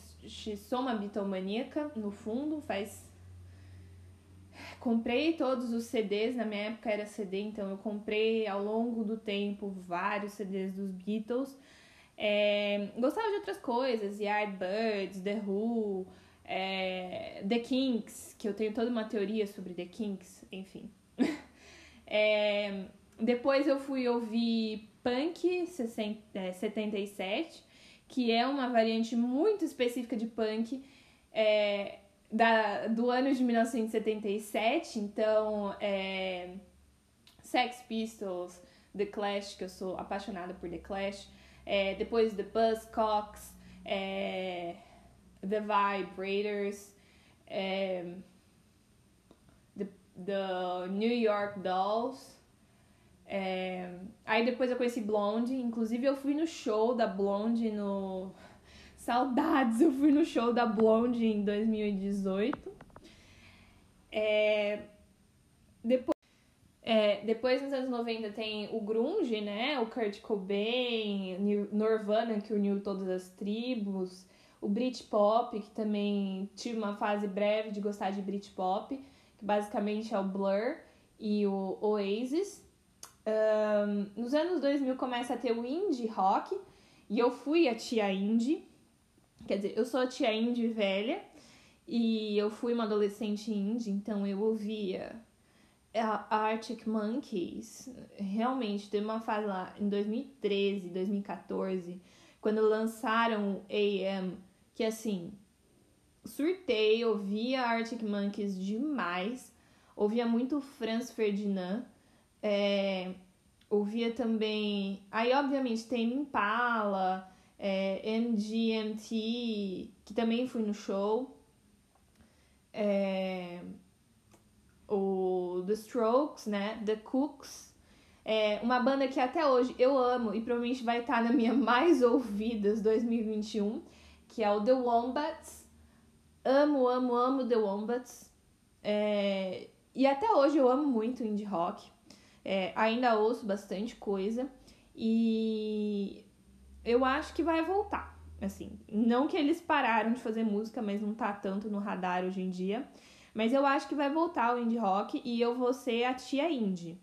sou uma bitomaníaca, no fundo, faz. Comprei todos os CDs, na minha época era CD, então eu comprei ao longo do tempo vários CDs dos Beatles. É... Gostava de outras coisas, Yardbirds, The Who, é... The Kinks, que eu tenho toda uma teoria sobre The Kinks, enfim. É, depois eu fui ouvir Punk 77, é, que é uma variante muito específica de punk é, da, do ano de 1977. Então, é, Sex Pistols, The Clash, que eu sou apaixonada por The Clash. É, depois The Buzzcocks, é, The Vibrators. Do New York Dolls. É, aí depois eu conheci Blonde, inclusive eu fui no show da Blonde no. Saudades, eu fui no show da Blonde em 2018. É, depois, é, depois, nos anos 90, tem o Grunge, né? O Kurt Cobain, Nirvana, que uniu todas as tribos. O Britpop, que também tive uma fase breve de gostar de Britpop, que basicamente é o Blur e o Oasis. Um, nos anos 2000 começa a ter o indie rock, e eu fui a tia indie. Quer dizer, eu sou a tia indie velha, e eu fui uma adolescente indie, então eu ouvia Arctic Monkeys. Realmente, teve uma fase lá em 2013, 2014, quando lançaram AM, que assim, surtei, ouvia Arctic Monkeys demais, ouvia muito Franz Ferdinand, é, ouvia também. Aí, obviamente, tem Impala, é, MGMT, que também fui no show é, o The Strokes, né? The Cooks. É uma banda que até hoje eu amo e provavelmente vai estar na minha mais ouvidas 2021, que é o The Wombats. Amo, amo, amo The Wombats. É, e até hoje eu amo muito indie rock. É, ainda ouço bastante coisa. E eu acho que vai voltar. Assim, não que eles pararam de fazer música, mas não tá tanto no radar hoje em dia. Mas eu acho que vai voltar o indie rock e eu vou ser a tia indie.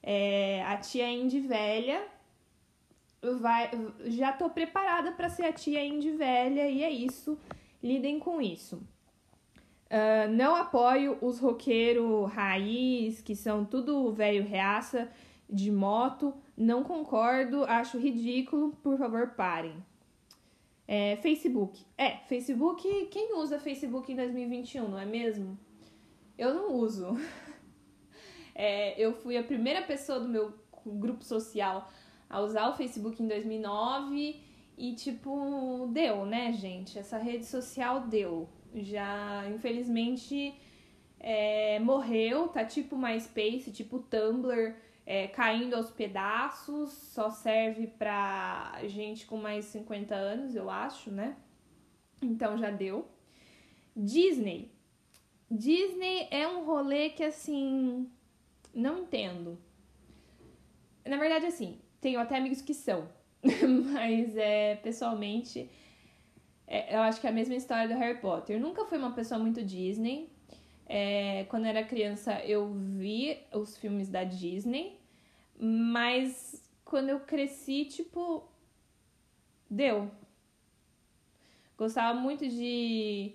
É, a tia indie velha vai, já tô preparada para ser a tia indie velha e é isso. Lidem com isso. Uh, não apoio os roqueiros raiz, que são tudo velho reaça de moto. Não concordo, acho ridículo. Por favor, parem. É, Facebook. É, Facebook, quem usa Facebook em 2021, não é mesmo? Eu não uso. É, eu fui a primeira pessoa do meu grupo social a usar o Facebook em 2009 e, tipo, deu, né, gente? Essa rede social deu. Já, infelizmente, é, morreu, tá tipo MySpace, tipo Tumblr é, caindo aos pedaços, só serve pra gente com mais 50 anos, eu acho, né? Então já deu. Disney. Disney é um rolê que assim. Não entendo. Na verdade, assim, tenho até amigos que são. Mas é, pessoalmente, é, eu acho que é a mesma história do Harry Potter. Eu nunca fui uma pessoa muito Disney. É, quando era criança, eu vi os filmes da Disney, mas quando eu cresci, tipo, deu. Gostava muito de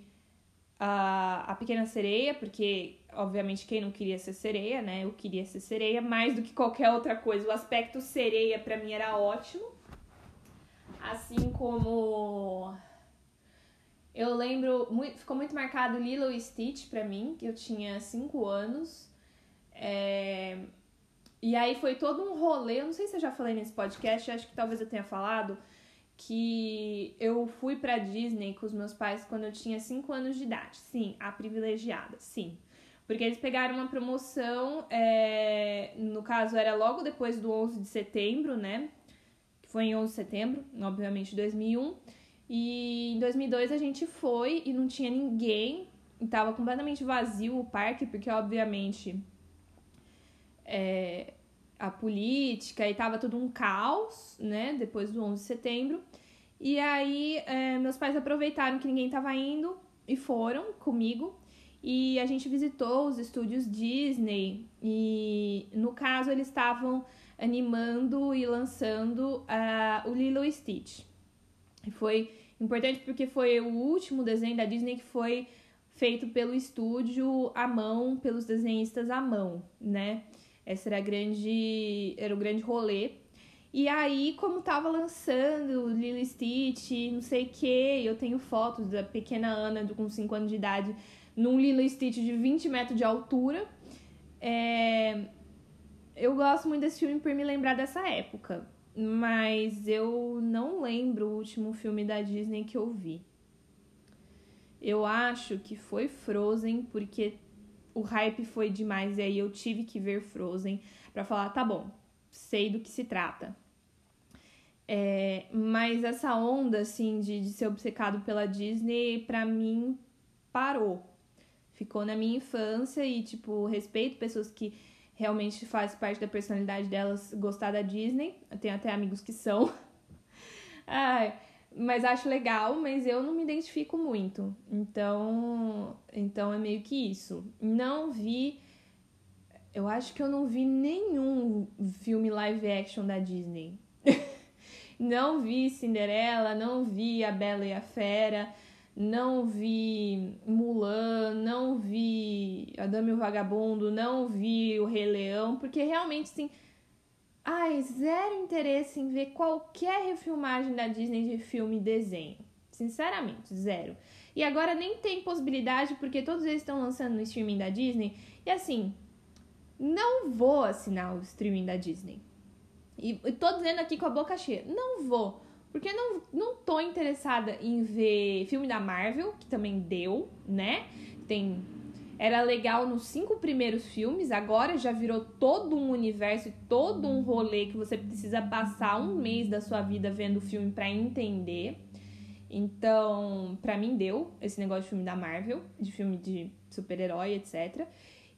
a, a Pequena Sereia, porque, obviamente, quem não queria ser sereia, né? Eu queria ser sereia mais do que qualquer outra coisa. O aspecto sereia para mim era ótimo. Assim como eu lembro, muito, ficou muito marcado Lilo e Stitch pra mim, que eu tinha 5 anos. É... E aí foi todo um rolê, eu não sei se eu já falei nesse podcast, acho que talvez eu tenha falado, que eu fui pra Disney com os meus pais quando eu tinha 5 anos de idade. Sim, a privilegiada, sim. Porque eles pegaram uma promoção, é... no caso era logo depois do 11 de setembro, né? Foi em 11 de setembro, obviamente 2001 e em 2002 a gente foi e não tinha ninguém, estava completamente vazio o parque, porque obviamente é, a política e tava tudo um caos, né, depois do 11 de setembro. E aí é, meus pais aproveitaram que ninguém estava indo e foram comigo. E a gente visitou os estúdios Disney e no caso eles estavam animando e lançando uh, o Lilo Stitch. Foi Importante porque foi o último desenho da Disney que foi feito pelo estúdio à mão, pelos desenhistas à mão, né? Essa era grande, era o grande rolê. E aí, como tava lançando Lilo Stitch, não sei o que, eu tenho fotos da pequena Ana com 5 anos de idade num Lilo Stitch de 20 metros de altura. É... Eu gosto muito desse filme por me lembrar dessa época mas eu não lembro o último filme da Disney que eu vi. Eu acho que foi Frozen, porque o hype foi demais e aí eu tive que ver Frozen para falar, tá bom, sei do que se trata. É, mas essa onda, assim, de, de ser obcecado pela Disney, pra mim, parou. Ficou na minha infância e, tipo, respeito pessoas que realmente faz parte da personalidade delas gostar da Disney. Eu tenho até amigos que são. Ai, mas acho legal, mas eu não me identifico muito. Então, então é meio que isso. Não vi eu acho que eu não vi nenhum filme live action da Disney. não vi Cinderela, não vi A Bela e a Fera, não vi Mulan, não vi A Dama e o Vagabundo, não vi O Rei Leão, porque realmente, assim, ai, zero interesse em ver qualquer refilmagem da Disney de filme e desenho. Sinceramente, zero. E agora nem tem possibilidade, porque todos eles estão lançando no streaming da Disney. E assim, não vou assinar o streaming da Disney. E, e tô dizendo aqui com a boca cheia, não vou. Porque não, não tô interessada em ver filme da Marvel, que também deu, né? Tem. Era legal nos cinco primeiros filmes, agora já virou todo um universo, todo um rolê que você precisa passar um mês da sua vida vendo o filme para entender. Então, para mim deu esse negócio de filme da Marvel, de filme de super-herói, etc.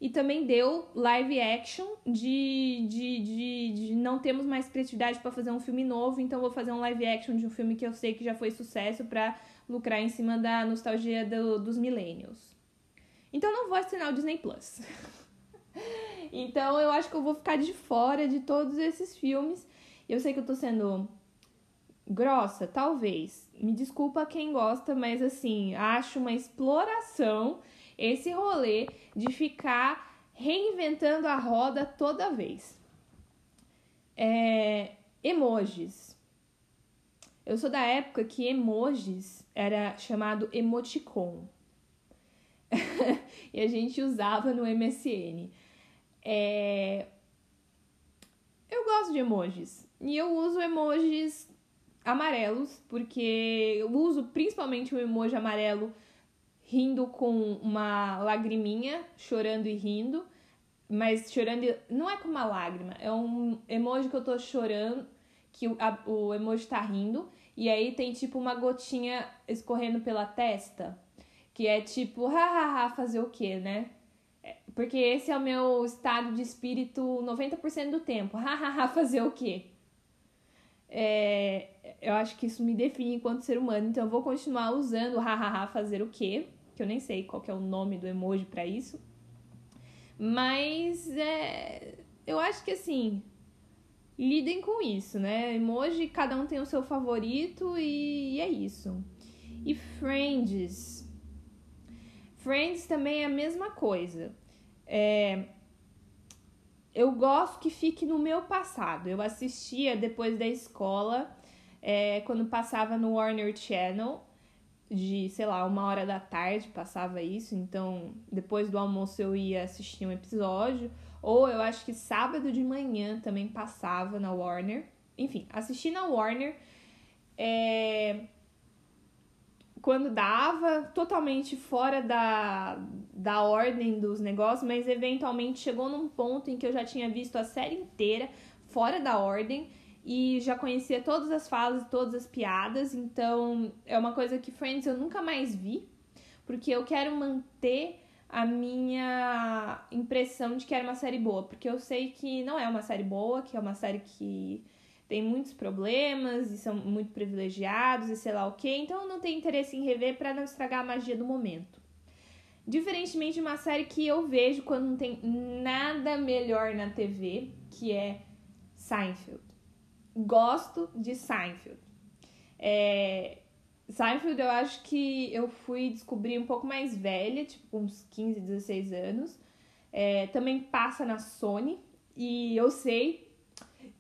E também deu live action de, de, de, de não temos mais criatividade para fazer um filme novo, então vou fazer um live action de um filme que eu sei que já foi sucesso para lucrar em cima da nostalgia do, dos millennials. Então não vou assinar o Disney Plus. então eu acho que eu vou ficar de fora de todos esses filmes. Eu sei que eu tô sendo grossa, talvez. Me desculpa quem gosta, mas assim, acho uma exploração esse rolê de ficar reinventando a roda toda vez. É, emojis. Eu sou da época que emojis era chamado emoticon. e a gente usava no MSN. É... Eu gosto de emojis. E eu uso emojis amarelos, porque eu uso principalmente o emoji amarelo rindo com uma lagriminha, chorando e rindo, mas chorando não é com uma lágrima, é um emoji que eu tô chorando, que o, a, o emoji tá rindo, e aí tem tipo uma gotinha escorrendo pela testa, que é tipo, hahaha, fazer o quê, né? É, porque esse é o meu estado de espírito 90% do tempo. Hahaha, fazer o quê? É, eu acho que isso me define enquanto ser humano, então eu vou continuar usando hahaha fazer o quê? que eu nem sei qual é o nome do emoji para isso. Mas é, eu acho que assim, lidem com isso, né? Emoji, cada um tem o seu favorito e, e é isso. E Friends. Friends também é a mesma coisa. É, eu gosto que fique no meu passado. Eu assistia depois da escola, é, quando passava no Warner Channel de, sei lá, uma hora da tarde passava isso, então depois do almoço eu ia assistir um episódio, ou eu acho que sábado de manhã também passava na Warner. Enfim, assisti na Warner é... quando dava, totalmente fora da, da ordem dos negócios, mas eventualmente chegou num ponto em que eu já tinha visto a série inteira fora da ordem e já conhecia todas as falas e todas as piadas, então é uma coisa que Friends eu nunca mais vi, porque eu quero manter a minha impressão de que era uma série boa, porque eu sei que não é uma série boa, que é uma série que tem muitos problemas e são muito privilegiados e sei lá o que, então não tenho interesse em rever para não estragar a magia do momento. Diferentemente de uma série que eu vejo quando não tem nada melhor na TV, que é Seinfeld gosto de Seinfeld. É, Seinfeld eu acho que eu fui descobrir um pouco mais velha, tipo uns 15, 16 anos. É, também passa na Sony e eu sei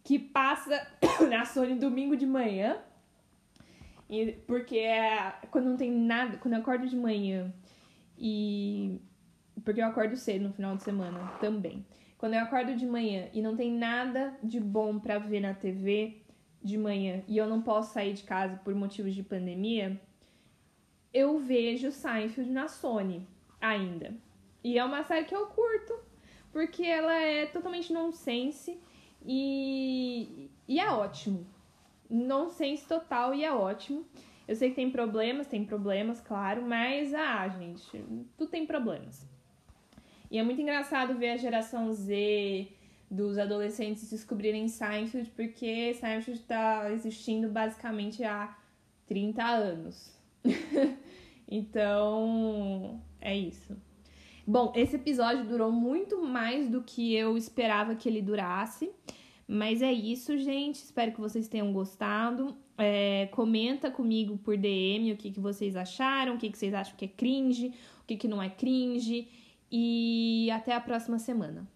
que passa na Sony domingo de manhã. E, porque é quando não tem nada, quando eu acordo de manhã e porque eu acordo cedo no final de semana também. Quando eu acordo de manhã e não tem nada de bom para ver na TV de manhã e eu não posso sair de casa por motivos de pandemia, eu vejo Seinfeld na Sony ainda. E é uma série que eu curto, porque ela é totalmente nonsense e, e é ótimo. Nonsense total e é ótimo. Eu sei que tem problemas, tem problemas, claro, mas ah, gente, tudo tem problemas. E é muito engraçado ver a geração Z dos adolescentes descobrirem Seinfeld, porque Seinfeld está existindo basicamente há 30 anos. então, é isso. Bom, esse episódio durou muito mais do que eu esperava que ele durasse. Mas é isso, gente. Espero que vocês tenham gostado. É, comenta comigo por DM o que, que vocês acharam, o que, que vocês acham que é cringe, o que, que não é cringe. E até a próxima semana.